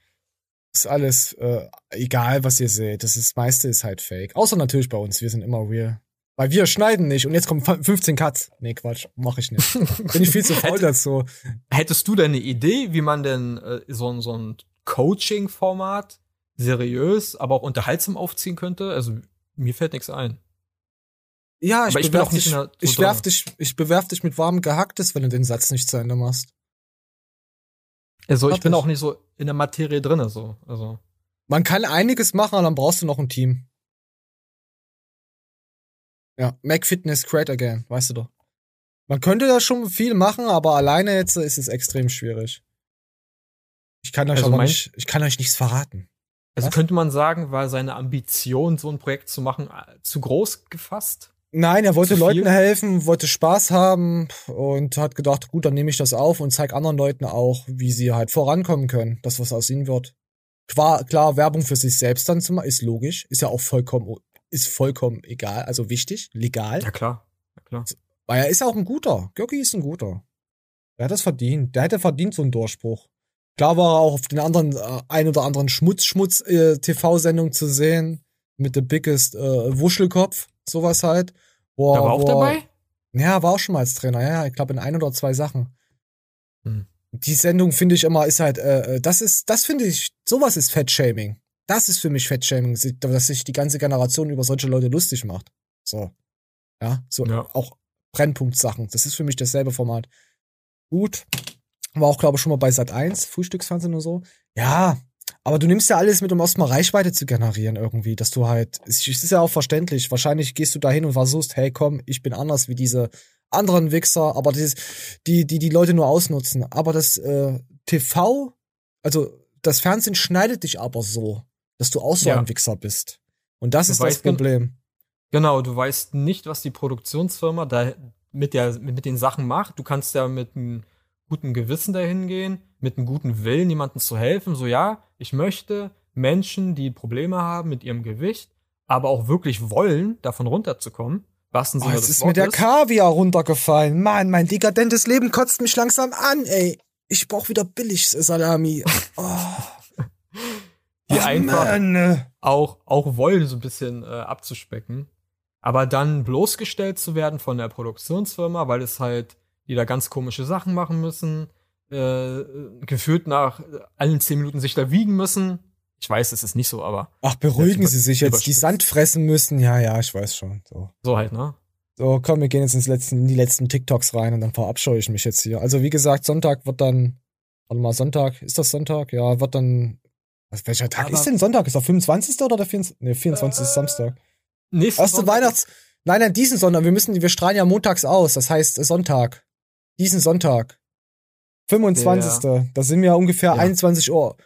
Ist alles äh, egal, was ihr seht. Das, ist, das meiste ist halt fake. Außer natürlich bei uns. Wir sind immer real. Weil wir schneiden nicht und jetzt kommen f- 15 Cuts. Nee, Quatsch, mach ich nicht. Bin ich viel zu faul dazu. Hättest du denn eine Idee, wie man denn äh, so, ein- so ein Coaching-Format seriös, aber auch unterhaltsam aufziehen könnte? Also, mir fällt nichts ein. Ja, ich, Aber ich bewerf dich, ich, werf dich, ich bewerf dich mit warmem Gehacktes, wenn du den Satz nicht zu Ende machst. Also, ich bin auch nicht so in der Materie drinne, so. Also. Man kann einiges machen, aber dann brauchst du noch ein Team. Ja, make fitness great again, weißt du doch. Man könnte da schon viel machen, aber alleine jetzt ist es extrem schwierig. Ich kann euch Also aber mein- nicht, ich kann euch nichts verraten. Also Was? könnte man sagen, war seine Ambition, so ein Projekt zu machen, äh, zu groß gefasst? Nein, er wollte? Leuten helfen, wollte Spaß haben und hat gedacht, gut, dann nehme ich das auf und zeig anderen Leuten auch, wie sie halt vorankommen können, das was aus ihnen wird. Klar, klar, Werbung für sich selbst dann zu machen, ist logisch, ist ja auch vollkommen, ist vollkommen egal, also wichtig, legal. Ja, klar. Ja, klar. Weil er ist auch ein guter. Görki ist ein guter. Er hat das verdient. Der hätte verdient so einen Durchbruch. Klar war er auch auf den anderen, äh, ein oder anderen Schmutz-Schmutz-TV-Sendung zu sehen. Mit The Biggest äh, Wuschelkopf. Sowas halt. Wo, Da war auch dabei? Ja, war auch schon mal als Trainer. Ja, ja, ich glaube in ein oder zwei Sachen. Hm. Die Sendung finde ich immer, ist halt, äh, äh, das ist, das finde ich, sowas ist Fettshaming. Das ist für mich Fettshaming, dass sich die ganze Generation über solche Leute lustig macht. So. Ja, so auch Brennpunktsachen. Das ist für mich dasselbe Format. Gut. War auch, glaube ich, schon mal bei Sat 1, Frühstücksfernsehen und so. Ja, aber du nimmst ja alles mit, um erstmal Reichweite zu generieren irgendwie, dass du halt, es ist ja auch verständlich. Wahrscheinlich gehst du da hin und versuchst, hey komm, ich bin anders wie diese anderen Wichser, aber das, die, die die Leute nur ausnutzen. Aber das äh, TV, also das Fernsehen schneidet dich aber so, dass du auch so Ja. ein Wichser bist. Und das Du ist das Problem. Genau, du weißt nicht, was die Produktionsfirma da mit, der, mit den Sachen macht. Du kannst ja mit einem guten Gewissen dahin gehen, mit einem guten Willen, jemandem zu helfen. So, ja, ich möchte Menschen, die Probleme haben mit ihrem Gewicht, aber auch wirklich wollen, davon runterzukommen. Was Oh, es ist mir der Kaviar runtergefallen. Mann, mein dekadentes Leben kotzt mich langsam an, ey. Ich brauch wieder billig Salami. Oh. die Ach, einfach Mann. auch, auch wollen, so ein bisschen äh, abzuspecken. Aber dann bloßgestellt zu werden von der Produktionsfirma, weil es halt die da ganz komische Sachen machen müssen, äh, gefühlt nach äh, allen zehn Minuten sich da wiegen müssen. Ich weiß, es ist nicht so, aber Ach, beruhigen Sie sich jetzt. Die. Sand fressen müssen. Ja, ja, ich weiß schon. So. so halt, ne? So, komm, wir gehen jetzt ins letzten, in die letzten TikToks rein und dann verabscheue ich mich jetzt hier. Also, wie gesagt, Sonntag wird dann, warte mal, Sonntag, ist das Sonntag? Ja, wird dann, was, welcher Tag Aber- ist denn Sonntag? Ist der 25. oder der 24. Nee, 24. ist Samstag. Nächsten Erste Sonntag- Weihnachts, nein, nein, diesen Sonntag, wir müssen, wir strahlen ja montags aus, das heißt äh, Sonntag. Diesen Sonntag. 25. Da sind wir ungefähr 21 Uhr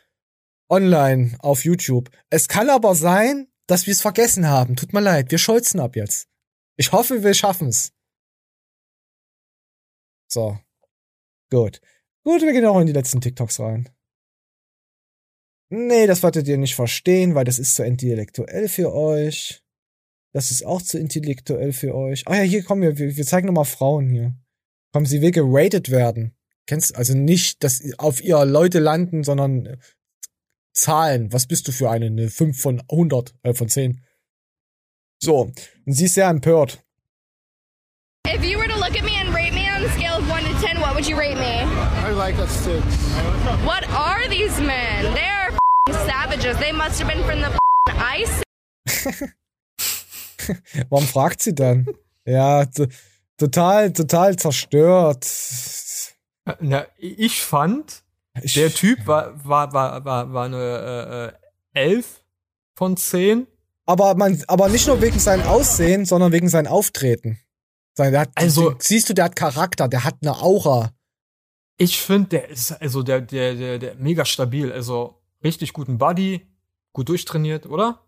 online auf YouTube. Es kann aber sein, dass wir es vergessen haben. Tut mir leid, wir scholzen ab jetzt. Ich hoffe, wir schaffen's. So. Gut. Gut, wir gehen auch in die letzten TikToks rein. Nee, das werdet ihr nicht verstehen, weil das ist zu intellektuell für euch. Das ist auch zu intellektuell für euch. Ah ja, hier kommen wir, wir, wir zeigen nochmal Frauen hier. Kommen sie will geratet werden. Kennst also nicht, dass auf ihr Leute landen, sondern äh, Zahlen. Was bist du für eine? Eine 5 von 100, äh, von 10. So. Und sie ist sehr empört. If you were to look at me and rate me on a scale of 1 to 10, what would you rate me? I like a six. What are these men? They are f***ing savages. They must have been from the ice. Warum fragt sie dann? ja, total, total zerstört. Na, ich fand, der Typ war, war, war, war, war eine äh, äh, 11 von 10. Aber man, aber nicht nur wegen seinem Aussehen, sondern wegen seinem Auftreten. Sein- hat, Also- siehst du, der hat Charakter, der hat eine Aura. Ich finde, der ist also der, der, der, der mega stabil. Also richtig guten Body, gut durchtrainiert, oder?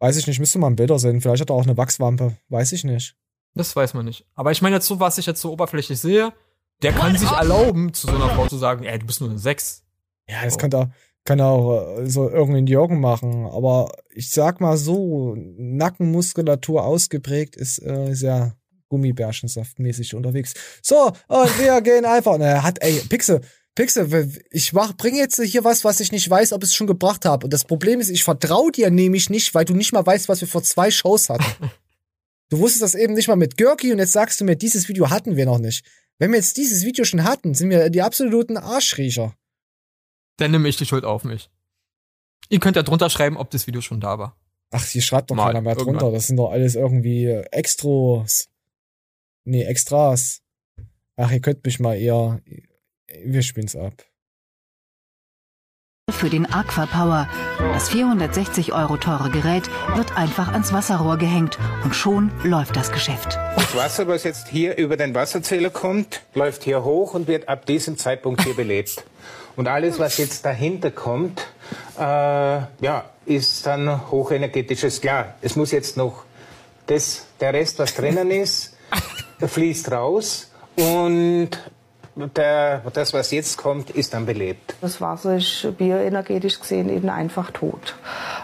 Weiß ich nicht, müsste mal ein Bilder sehen. Vielleicht hat er auch eine Wachswampe. Weiß ich nicht. Das weiß man nicht. Aber ich meine jetzt so, was ich jetzt so oberflächlich sehe, der kann sich erlauben, zu so einer Frau zu sagen, ey, du bist nur eine 6. Ja, das kann er, kann er auch äh, so irgendwie in Joggen machen. Aber ich sag mal so, Nackenmuskulatur ausgeprägt ist äh, sehr Gummibärchensaftmäßig unterwegs. So, und wir gehen einfach. Ne, hat, ey, Pixel, Pixel, ich mach, bring jetzt hier was, was ich nicht weiß, ob ich es schon gebracht habe. Und das Problem ist, ich vertraue dir nämlich nicht, weil du nicht mal weißt, was wir vor zwei Shows hatten. du wusstest das eben nicht mal mit Görki und jetzt sagst du mir, dieses Video hatten wir noch nicht. Wenn wir jetzt dieses Video schon hatten, sind wir die absoluten Arschriecher. Dann nehme ich die Schuld auf mich. Ihr könnt ja drunter schreiben, ob das Video schon da war. Ach, hier schreibt doch Mal, keiner mehr drunter. irgendwann. Das sind doch alles irgendwie äh, Extros. Nee, Extras. Ach, ihr könnt mich mal eher. Wir spielen's ab. Für den Aquapower. Das 460 Euro teure Gerät wird einfach ans Wasserrohr gehängt und schon läuft das Geschäft. Das Wasser, was jetzt hier über den Wasserzähler kommt, läuft hier hoch und wird ab diesem Zeitpunkt hier belebt. Und alles, was jetzt dahinter kommt, äh, ja, ist dann hochenergetisches. Klar, es muss jetzt noch das, der Rest, was drinnen ist, fließt raus und der, das, was jetzt kommt, ist dann belebt. Das Wasser ist bioenergetisch gesehen eben einfach tot.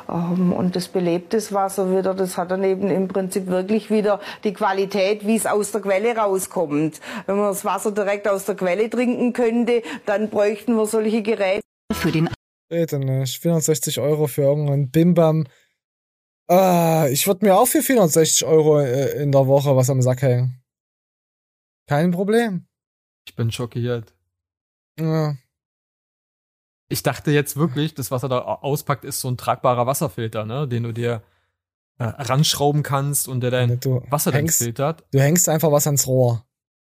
Ähm, Und das belebtes Wasser wieder, das hat dann eben im Prinzip wirklich wieder die Qualität, wie es aus der Quelle rauskommt. Wenn man das Wasser direkt aus der Quelle trinken könnte, dann bräuchten wir solche Geräte. Für den Bitte nicht. 460 Euro für irgendeinen Bimbam. Ah, ich würde mir auch für 460 Euro äh, in der Woche was am Sack hängen. Kein Problem. Ich bin schockiert. Ja. Ich dachte jetzt wirklich, das, was er da auspackt, ist so ein tragbarer Wasserfilter, ne, den du dir äh, ranschrauben kannst und der dein Wasser dann filtert. Du hängst einfach was ans Rohr.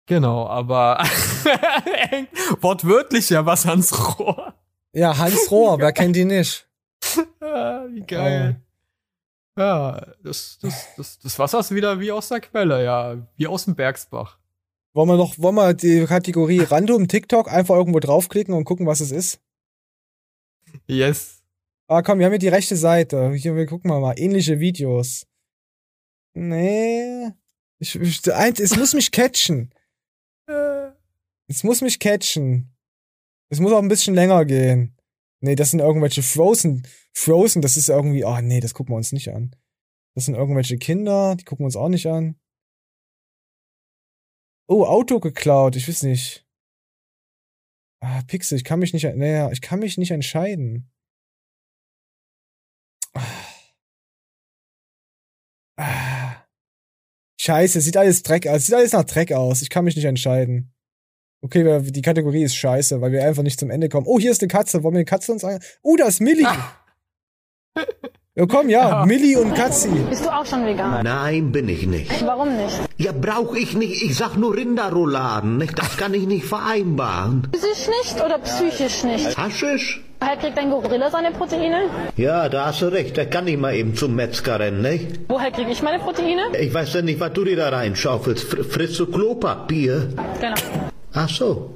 Genau, aber er hängt wortwörtlich ja was ans Rohr. Ja, Hans Rohr, wer kennt die nicht? Ah, wie geil. Ja, das, das, das, das Wasser ist wieder wie aus der Quelle, ja, wie aus dem Bergsbach. Wollen wir noch, wollen wir die Kategorie Random TikTok einfach irgendwo draufklicken und gucken, was es ist? Yes. Ah, komm, wir haben hier die rechte Seite. Hier, wir gucken mal mal. Ähnliche Videos. Nee. Ich, ich, eins, es muss mich catchen. Es muss mich catchen. Es muss auch ein bisschen länger gehen. Nee, das sind irgendwelche Frozen. Frozen, das ist irgendwie, ah, nee, das gucken wir uns nicht an. Das sind irgendwelche Kinder, die gucken wir uns auch nicht an. Oh, Auto geklaut, ich weiß nicht. Ah, Pixel, ich kann mich nicht, naja, ich kann mich nicht entscheiden. Ah. Scheiße, sieht alles Dreck aus, sieht alles nach Dreck aus. Ich kann mich nicht entscheiden. Okay, die Kategorie ist scheiße, weil wir einfach nicht zum Ende kommen. Oh, hier ist eine Katze. Wollen wir eine Katze uns an? Oh, da ist Millie. Ja, komm, ja, Millie und Katzi. Bist du auch schon vegan? Nein, bin ich nicht. Warum nicht? Ja, brauche ich nicht. Ich sag nur Rinderrouladen, nicht? Das kann ich nicht vereinbaren. Physisch nicht oder psychisch nicht? Haschisch? Woher kriegt ein Gorilla seine Proteine? Ja, da hast du recht. Da kann ich mal eben zum Metzger rennen, nicht? Woher kriege ich meine Proteine? Ich weiß ja nicht, was du dir da reinschaufelst. Fr frisst du Klopapier? Genau. Ach so.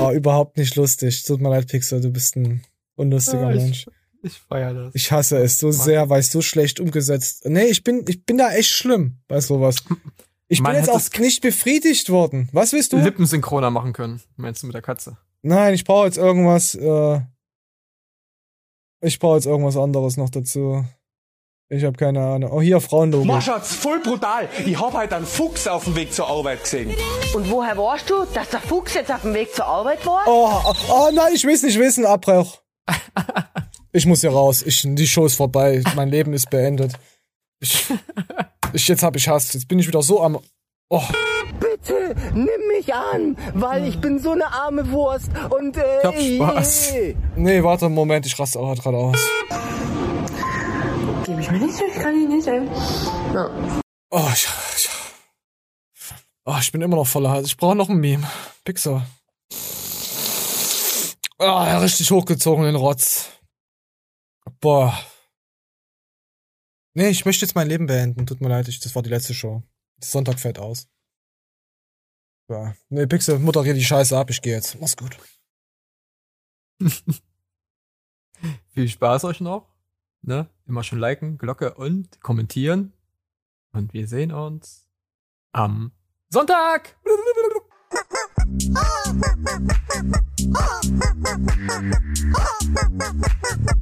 Oh, überhaupt nicht lustig. Tut mir leid, Pixel, du bist ein unlustiger ich- Mensch. Ich feier das. Ich hasse es so sehr, weil es so schlecht umgesetzt. Nee, ich bin, ich bin da echt schlimm bei sowas. Ich Man bin jetzt auch nicht befriedigt worden. Was willst du? Lippensynchroner machen können, meinst du mit der Katze? Nein, ich brauche jetzt irgendwas. Äh, ich brauche jetzt irgendwas anderes noch dazu. Ich habe keine Ahnung. Oh, hier Frauenlogo. Maschatz, voll brutal. Ich hab halt einen Fuchs auf dem Weg zur Arbeit gesehen. Und woher weißt du, dass der Fuchs jetzt auf dem Weg zur Arbeit war? Oh, oh, oh nein, ich will nicht wissen. Abbruch. Ich muss hier raus. Ich, die Show ist vorbei. Mein Leben ist beendet. Ich, ich jetzt hab ich Hass. Jetzt bin ich wieder so am. Oh. Bitte, nimm mich an, weil ich bin so eine arme Wurst und äh, Ich hab Spaß. Nee, warte, Moment, ich raste auch gerade aus. Gebe ich mir nicht, ich kann ihn nicht, ey. Oh, ich, ich, oh, ich bin immer noch voller Hals. Ich brauche noch ein Meme. Pixar. Ah, richtig hochgezogen den Rotz. Boah. Nee, ich möchte jetzt mein Leben beenden. Tut mir leid, ich, das war die letzte Show. Sonntag fällt aus. Ja. Nee, Pixel, moderier die Scheiße ab, ich gehe jetzt. Mach's gut. Viel Spaß euch noch. Ne? Immer schon liken, Glocke und kommentieren. Und wir sehen uns am Sonntag.